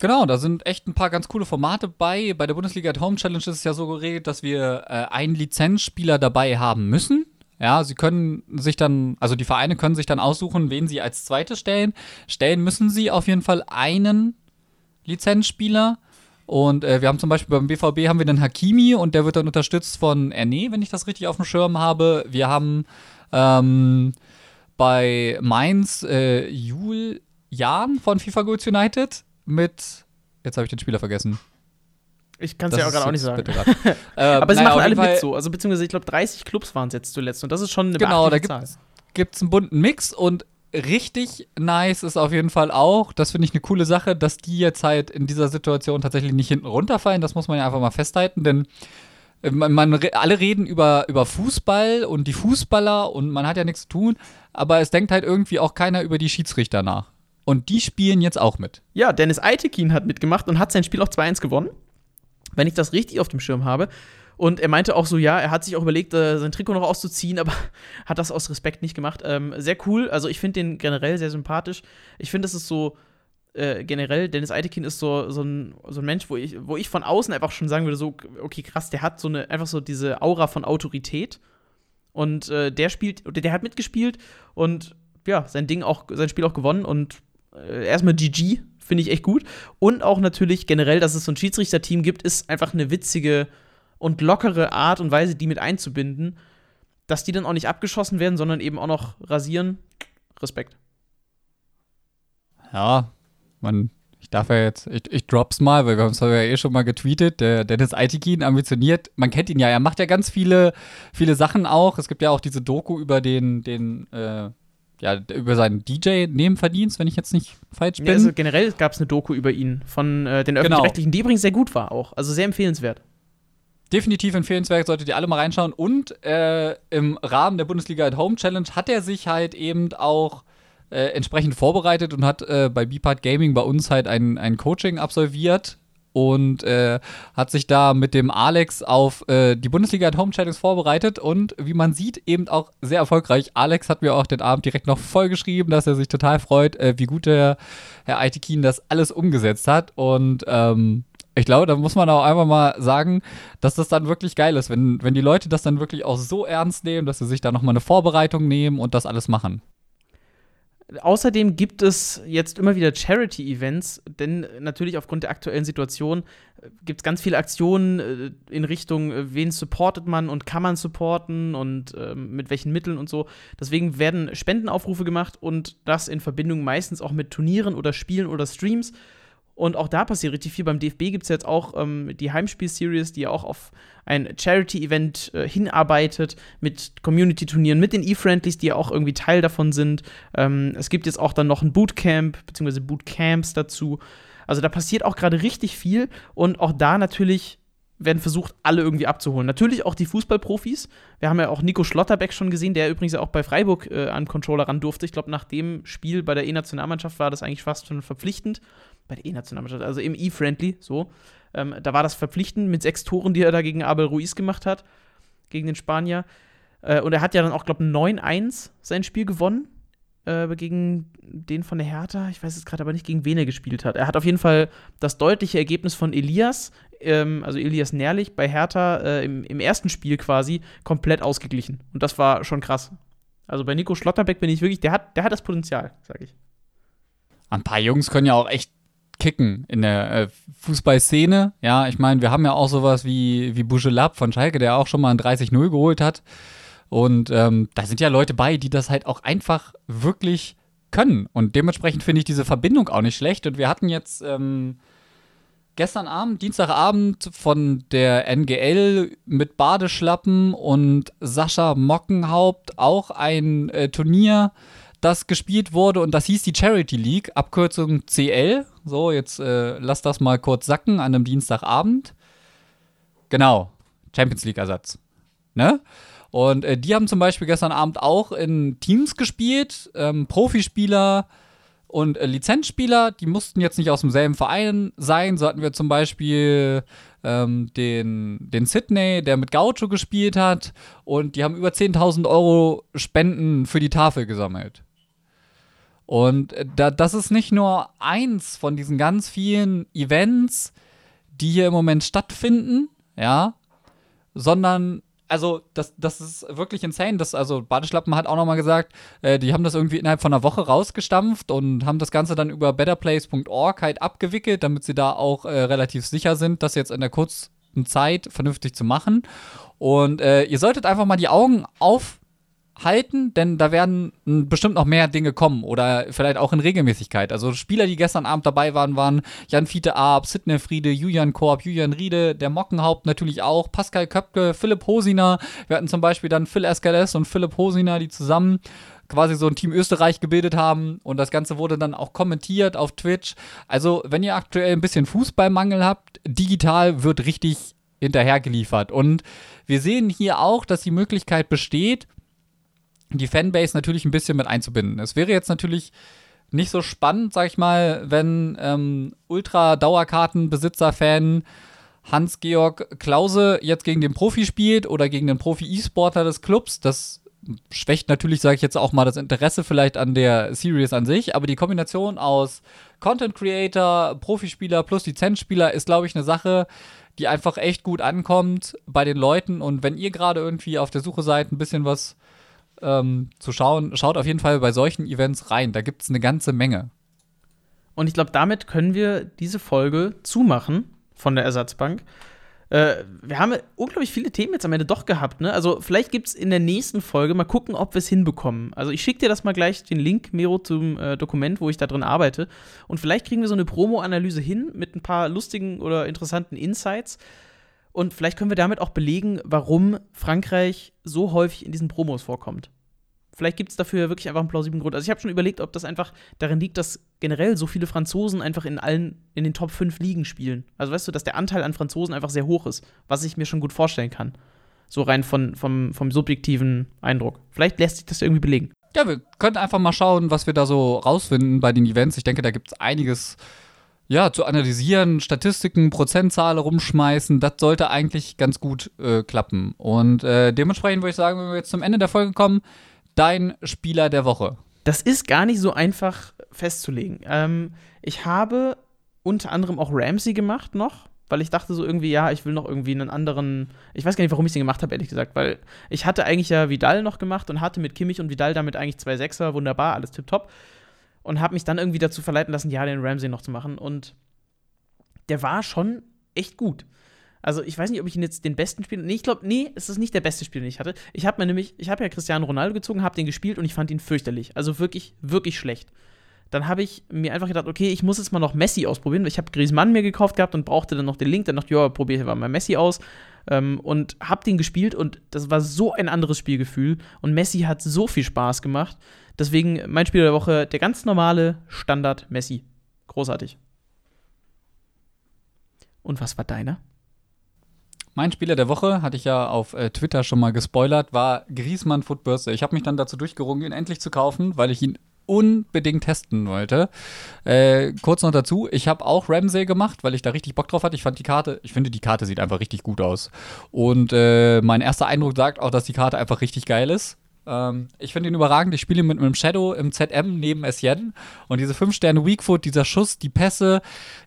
Genau, da sind echt ein paar ganz coole Formate bei. Bei der Bundesliga at Home Challenge ist es ja so geregelt, dass wir äh, einen Lizenzspieler dabei haben müssen. Ja, sie können sich dann, also die Vereine können sich dann aussuchen, wen sie als zweites stellen. Stellen müssen sie auf jeden Fall einen Lizenzspieler. Und äh, wir haben zum Beispiel beim BVB haben wir den Hakimi und der wird dann unterstützt von Erne, wenn ich das richtig auf dem Schirm habe. Wir haben ähm, bei Mainz äh, Julian von FIFA Goods United mit, jetzt habe ich den Spieler vergessen. Ich kann es ja auch gerade auch nicht sagen. ähm, Aber sie naja, machen alle mit so. Also beziehungsweise ich glaube 30 Clubs waren es jetzt zuletzt und das ist schon eine Genau, da gibt es einen bunten Mix und richtig nice ist auf jeden Fall auch, das finde ich eine coole Sache, dass die jetzt halt in dieser Situation tatsächlich nicht hinten runterfallen. Das muss man ja einfach mal festhalten, denn äh, man, man, alle reden über, über Fußball und die Fußballer und man hat ja nichts zu tun, aber es denkt halt irgendwie auch keiner über die Schiedsrichter nach. Und die spielen jetzt auch mit. Ja, Dennis Eitekin hat mitgemacht und hat sein Spiel auch 2-1 gewonnen. Wenn ich das richtig auf dem Schirm habe. Und er meinte auch so, ja, er hat sich auch überlegt, äh, sein Trikot noch auszuziehen, aber hat das aus Respekt nicht gemacht. Ähm, sehr cool. Also ich finde den generell sehr sympathisch. Ich finde, das ist so äh, generell, Dennis Eitekin ist so, so, ein, so ein Mensch, wo ich, wo ich von außen einfach schon sagen würde, so, okay, krass, der hat so eine, einfach so diese Aura von Autorität. Und äh, der spielt, der hat mitgespielt und ja, sein Ding auch, sein Spiel auch gewonnen und äh, erstmal GG, finde ich echt gut. Und auch natürlich generell, dass es so ein Schiedsrichterteam gibt, ist einfach eine witzige und lockere Art und Weise, die mit einzubinden, dass die dann auch nicht abgeschossen werden, sondern eben auch noch rasieren. Respekt. Ja, man, ich darf ja jetzt, ich, ich drop's mal, weil wir haben es ja eh schon mal getweetet. Der Dennis Aitikin ambitioniert, man kennt ihn ja, er macht ja ganz viele, viele Sachen auch. Es gibt ja auch diese Doku über den, den, äh, ja, über seinen DJ-Nebenverdienst, wenn ich jetzt nicht falsch bin. Ja, also generell gab es eine Doku über ihn von äh, den genau. öffentlich-rechtlichen, genau. die übrigens sehr gut war auch. Also sehr empfehlenswert definitiv empfehlenswert, solltet ihr alle mal reinschauen. Und äh, im Rahmen der Bundesliga at Home Challenge hat er sich halt eben auch äh, entsprechend vorbereitet und hat äh, bei Bipart Gaming bei uns halt ein, ein Coaching absolviert. Und äh, hat sich da mit dem Alex auf äh, die Bundesliga at Home Challenge vorbereitet und wie man sieht, eben auch sehr erfolgreich. Alex hat mir auch den Abend direkt noch voll geschrieben, dass er sich total freut, äh, wie gut der Herr Aitekin das alles umgesetzt hat und ähm, ich glaube, da muss man auch einfach mal sagen, dass das dann wirklich geil ist, wenn, wenn die Leute das dann wirklich auch so ernst nehmen, dass sie sich da nochmal eine Vorbereitung nehmen und das alles machen. Außerdem gibt es jetzt immer wieder Charity-Events, denn natürlich aufgrund der aktuellen Situation äh, gibt es ganz viele Aktionen äh, in Richtung, äh, wen supportet man und kann man supporten und äh, mit welchen Mitteln und so. Deswegen werden Spendenaufrufe gemacht und das in Verbindung meistens auch mit Turnieren oder Spielen oder Streams. Und auch da passiert richtig viel. Beim DFB gibt es jetzt auch ähm, die Heimspiel-Series, die ja auch auf ein Charity-Event äh, hinarbeitet, mit Community-Turnieren, mit den E-Friendlies, die ja auch irgendwie Teil davon sind. Ähm, es gibt jetzt auch dann noch ein Bootcamp, beziehungsweise Bootcamps dazu. Also da passiert auch gerade richtig viel und auch da natürlich werden versucht, alle irgendwie abzuholen. Natürlich auch die Fußballprofis. Wir haben ja auch Nico Schlotterbeck schon gesehen, der übrigens auch bei Freiburg äh, an Controller ran durfte. Ich glaube, nach dem Spiel bei der E-Nationalmannschaft war das eigentlich fast schon verpflichtend bei der E-Nationalmannschaft, also im E-Friendly, so. Ähm, da war das verpflichtend mit sechs Toren, die er da gegen Abel Ruiz gemacht hat, gegen den Spanier. Äh, und er hat ja dann auch, glaube ich, 9-1 sein Spiel gewonnen äh, gegen den von der Hertha. Ich weiß jetzt gerade aber nicht, gegen wen er gespielt hat. Er hat auf jeden Fall das deutliche Ergebnis von Elias, ähm, also Elias Nährlich, bei Hertha äh, im, im ersten Spiel quasi komplett ausgeglichen. Und das war schon krass. Also bei Nico Schlotterbeck bin ich wirklich, der hat, der hat das Potenzial, sag ich. Ein paar Jungs können ja auch echt kicken in der äh, Fußballszene. Ja, ich meine, wir haben ja auch sowas wie, wie Bujelab von Schalke, der auch schon mal ein 30-0 geholt hat. Und ähm, da sind ja Leute bei, die das halt auch einfach wirklich können. Und dementsprechend finde ich diese Verbindung auch nicht schlecht. Und wir hatten jetzt ähm, gestern Abend, Dienstagabend von der NGL mit Badeschlappen und Sascha Mockenhaupt auch ein äh, Turnier das gespielt wurde und das hieß die Charity League, Abkürzung CL. So, jetzt äh, lass das mal kurz sacken an einem Dienstagabend. Genau, Champions League-Ersatz. Ne? Und äh, die haben zum Beispiel gestern Abend auch in Teams gespielt, ähm, Profispieler und äh, Lizenzspieler, die mussten jetzt nicht aus demselben Verein sein. So hatten wir zum Beispiel ähm, den, den Sydney, der mit Gaucho gespielt hat. Und die haben über 10.000 Euro Spenden für die Tafel gesammelt. Und äh, da, das ist nicht nur eins von diesen ganz vielen Events, die hier im Moment stattfinden, ja, sondern also das, das ist wirklich insane. Das, also Badeschlappen hat auch nochmal gesagt, äh, die haben das irgendwie innerhalb von einer Woche rausgestampft und haben das Ganze dann über betterplace.org halt abgewickelt, damit sie da auch äh, relativ sicher sind, das jetzt in der kurzen Zeit vernünftig zu machen. Und äh, ihr solltet einfach mal die Augen auf halten, denn da werden bestimmt noch mehr Dinge kommen oder vielleicht auch in Regelmäßigkeit. Also Spieler, die gestern Abend dabei waren, waren Jan Fiete Arp, Sidney Friede, Julian Korb, Julian Riede, der Mockenhaupt natürlich auch, Pascal Köpke, Philipp Hosiner. Wir hatten zum Beispiel dann Phil Escales und Philipp Hosiner, die zusammen quasi so ein Team Österreich gebildet haben und das Ganze wurde dann auch kommentiert auf Twitch. Also, wenn ihr aktuell ein bisschen Fußballmangel habt, digital wird richtig hinterhergeliefert. Und wir sehen hier auch, dass die Möglichkeit besteht, die Fanbase natürlich ein bisschen mit einzubinden. Es wäre jetzt natürlich nicht so spannend, sag ich mal, wenn ähm, Ultra-Dauerkartenbesitzer-Fan Hans-Georg Klause jetzt gegen den Profi spielt oder gegen den Profi-E-Sportler des Clubs. Das schwächt natürlich, sage ich jetzt auch mal, das Interesse vielleicht an der Series an sich, aber die Kombination aus Content Creator, Profispieler plus Lizenzspieler ist, glaube ich, eine Sache, die einfach echt gut ankommt bei den Leuten. Und wenn ihr gerade irgendwie auf der Suche seid, ein bisschen was ähm, zu schauen, schaut auf jeden Fall bei solchen Events rein. Da gibt es eine ganze Menge. Und ich glaube, damit können wir diese Folge zumachen von der Ersatzbank. Äh, wir haben unglaublich viele Themen jetzt am Ende doch gehabt. Ne? Also vielleicht gibt es in der nächsten Folge mal gucken, ob wir es hinbekommen. Also ich schicke dir das mal gleich, den Link, Mero, zum äh, Dokument, wo ich da drin arbeite. Und vielleicht kriegen wir so eine Promo-Analyse hin mit ein paar lustigen oder interessanten Insights. Und vielleicht können wir damit auch belegen, warum Frankreich so häufig in diesen Promos vorkommt. Vielleicht gibt es dafür wirklich einfach einen plausiblen Grund. Also ich habe schon überlegt, ob das einfach darin liegt, dass generell so viele Franzosen einfach in allen, in den Top 5 Ligen spielen. Also weißt du, dass der Anteil an Franzosen einfach sehr hoch ist, was ich mir schon gut vorstellen kann. So rein von, vom, vom subjektiven Eindruck. Vielleicht lässt sich das irgendwie belegen. Ja, wir können einfach mal schauen, was wir da so rausfinden bei den Events. Ich denke, da gibt es einiges ja, zu analysieren, Statistiken, Prozentzahlen rumschmeißen, das sollte eigentlich ganz gut äh, klappen. Und äh, dementsprechend würde ich sagen, wenn wir jetzt zum Ende der Folge kommen, dein Spieler der Woche. Das ist gar nicht so einfach festzulegen. Ähm, ich habe unter anderem auch Ramsey gemacht noch, weil ich dachte so irgendwie, ja, ich will noch irgendwie einen anderen. Ich weiß gar nicht, warum ich den gemacht habe, ehrlich gesagt, weil ich hatte eigentlich ja Vidal noch gemacht und hatte mit Kimmich und Vidal damit eigentlich zwei Sechser, wunderbar, alles tipptopp und habe mich dann irgendwie dazu verleiten lassen, ja, den Ramsey noch zu machen. Und der war schon echt gut. Also ich weiß nicht, ob ich ihn jetzt den besten Spieler. Nee, ich glaube, nee, es ist nicht der beste Spieler, den ich hatte. Ich habe mir nämlich, ich habe ja Cristiano Ronaldo gezogen, habe den gespielt und ich fand ihn fürchterlich. Also wirklich, wirklich schlecht. Dann habe ich mir einfach gedacht, okay, ich muss jetzt mal noch Messi ausprobieren. Ich habe Griezmann mir gekauft gehabt und brauchte dann noch den Link. Dann dachte ich, ja, probiere mal Messi aus. Ähm, und habe den gespielt und das war so ein anderes Spielgefühl. Und Messi hat so viel Spaß gemacht. Deswegen mein Spieler der Woche, der ganz normale Standard Messi. Großartig. Und was war deiner? Mein Spieler der Woche, hatte ich ja auf äh, Twitter schon mal gespoilert, war Griesmann Footbürste. Ich habe mich dann dazu durchgerungen, ihn endlich zu kaufen, weil ich ihn unbedingt testen wollte. Äh, kurz noch dazu, ich habe auch Ramsey gemacht, weil ich da richtig Bock drauf hatte. Ich fand die Karte, ich finde, die Karte sieht einfach richtig gut aus. Und äh, mein erster Eindruck sagt auch, dass die Karte einfach richtig geil ist. Ähm, ich finde ihn überragend. Ich spiele mit einem Shadow im ZM neben Esjen. Und diese 5 Sterne Weakfoot, dieser Schuss, die Pässe,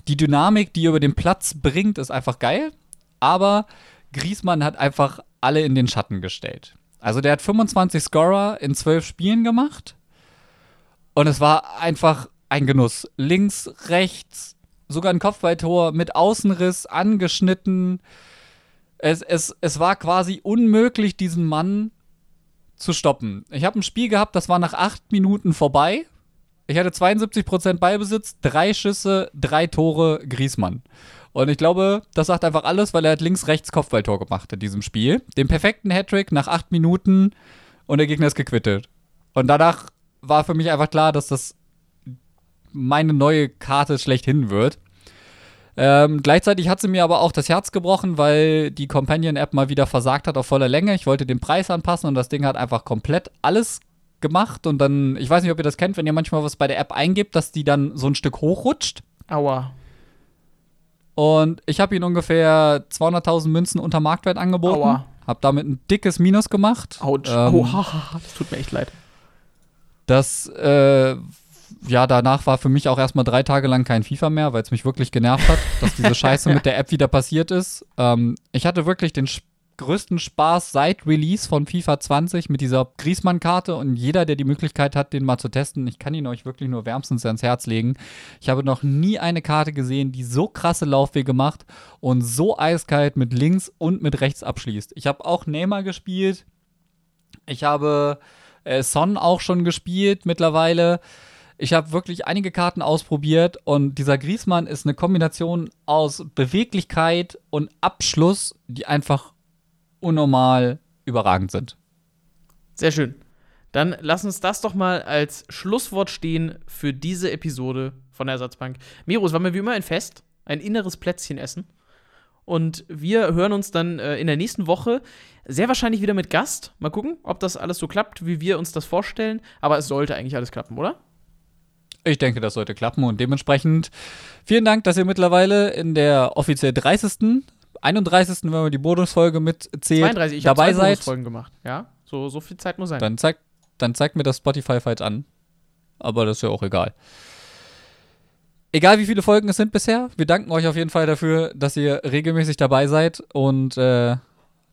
die Dynamik, die er über den Platz bringt, ist einfach geil. Aber Griesmann hat einfach alle in den Schatten gestellt. Also der hat 25 Scorer in 12 Spielen gemacht. Und es war einfach ein Genuss. Links, rechts, sogar ein Kopfballtor mit Außenriss, angeschnitten. Es, es, es war quasi unmöglich, diesen Mann zu stoppen. Ich habe ein Spiel gehabt, das war nach acht Minuten vorbei. Ich hatte 72% Ballbesitz, drei Schüsse, drei Tore, Griesmann. Und ich glaube, das sagt einfach alles, weil er hat links-rechts Kopfballtor gemacht in diesem Spiel. Den perfekten Hattrick nach acht Minuten und der Gegner ist gequittet. Und danach war für mich einfach klar, dass das meine neue Karte schlechthin wird. Ähm, gleichzeitig hat sie mir aber auch das Herz gebrochen, weil die Companion-App mal wieder versagt hat auf voller Länge. Ich wollte den Preis anpassen und das Ding hat einfach komplett alles gemacht. Und dann, ich weiß nicht, ob ihr das kennt, wenn ihr manchmal was bei der App eingibt, dass die dann so ein Stück hochrutscht. Aua. Und ich habe ihn ungefähr 200.000 Münzen unter Marktwert angeboten. Aua. Hab damit ein dickes Minus gemacht. Autsch. Ähm, oh, das tut mir echt leid. Das äh, ja, danach war für mich auch erstmal drei Tage lang kein FIFA mehr, weil es mich wirklich genervt hat, dass diese Scheiße mit der App wieder passiert ist. Ähm, ich hatte wirklich den größten Spaß seit Release von FIFA 20 mit dieser Griesmann-Karte und jeder, der die Möglichkeit hat, den mal zu testen, ich kann ihn euch wirklich nur wärmstens ans Herz legen. Ich habe noch nie eine Karte gesehen, die so krasse Laufwege macht und so eiskalt mit links und mit rechts abschließt. Ich habe auch Neymar gespielt. Ich habe äh, Son auch schon gespielt mittlerweile. Ich habe wirklich einige Karten ausprobiert und dieser Griesmann ist eine Kombination aus Beweglichkeit und Abschluss, die einfach unnormal überragend sind. Sehr schön. Dann lass uns das doch mal als Schlusswort stehen für diese Episode von der Ersatzbank. Miro, es war mir wie immer ein Fest, ein inneres Plätzchen essen. Und wir hören uns dann äh, in der nächsten Woche sehr wahrscheinlich wieder mit Gast. Mal gucken, ob das alles so klappt, wie wir uns das vorstellen. Aber es sollte eigentlich alles klappen, oder? Ich denke, das sollte klappen und dementsprechend vielen Dank, dass ihr mittlerweile in der offiziell 30. 31. wenn man die Bonusfolge mitzählt, 32, ich dabei zwei seid. Bonusfolgen gemacht, ja? So, so viel Zeit muss sein. Dann zeigt, dann zeigt mir das Spotify falsch an. Aber das ist ja auch egal. Egal wie viele Folgen es sind bisher, wir danken euch auf jeden Fall dafür, dass ihr regelmäßig dabei seid und äh,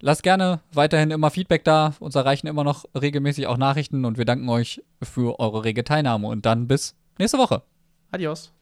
lasst gerne weiterhin immer Feedback da. Uns erreichen immer noch regelmäßig auch Nachrichten und wir danken euch für eure rege Teilnahme und dann bis nächste Woche. Adios.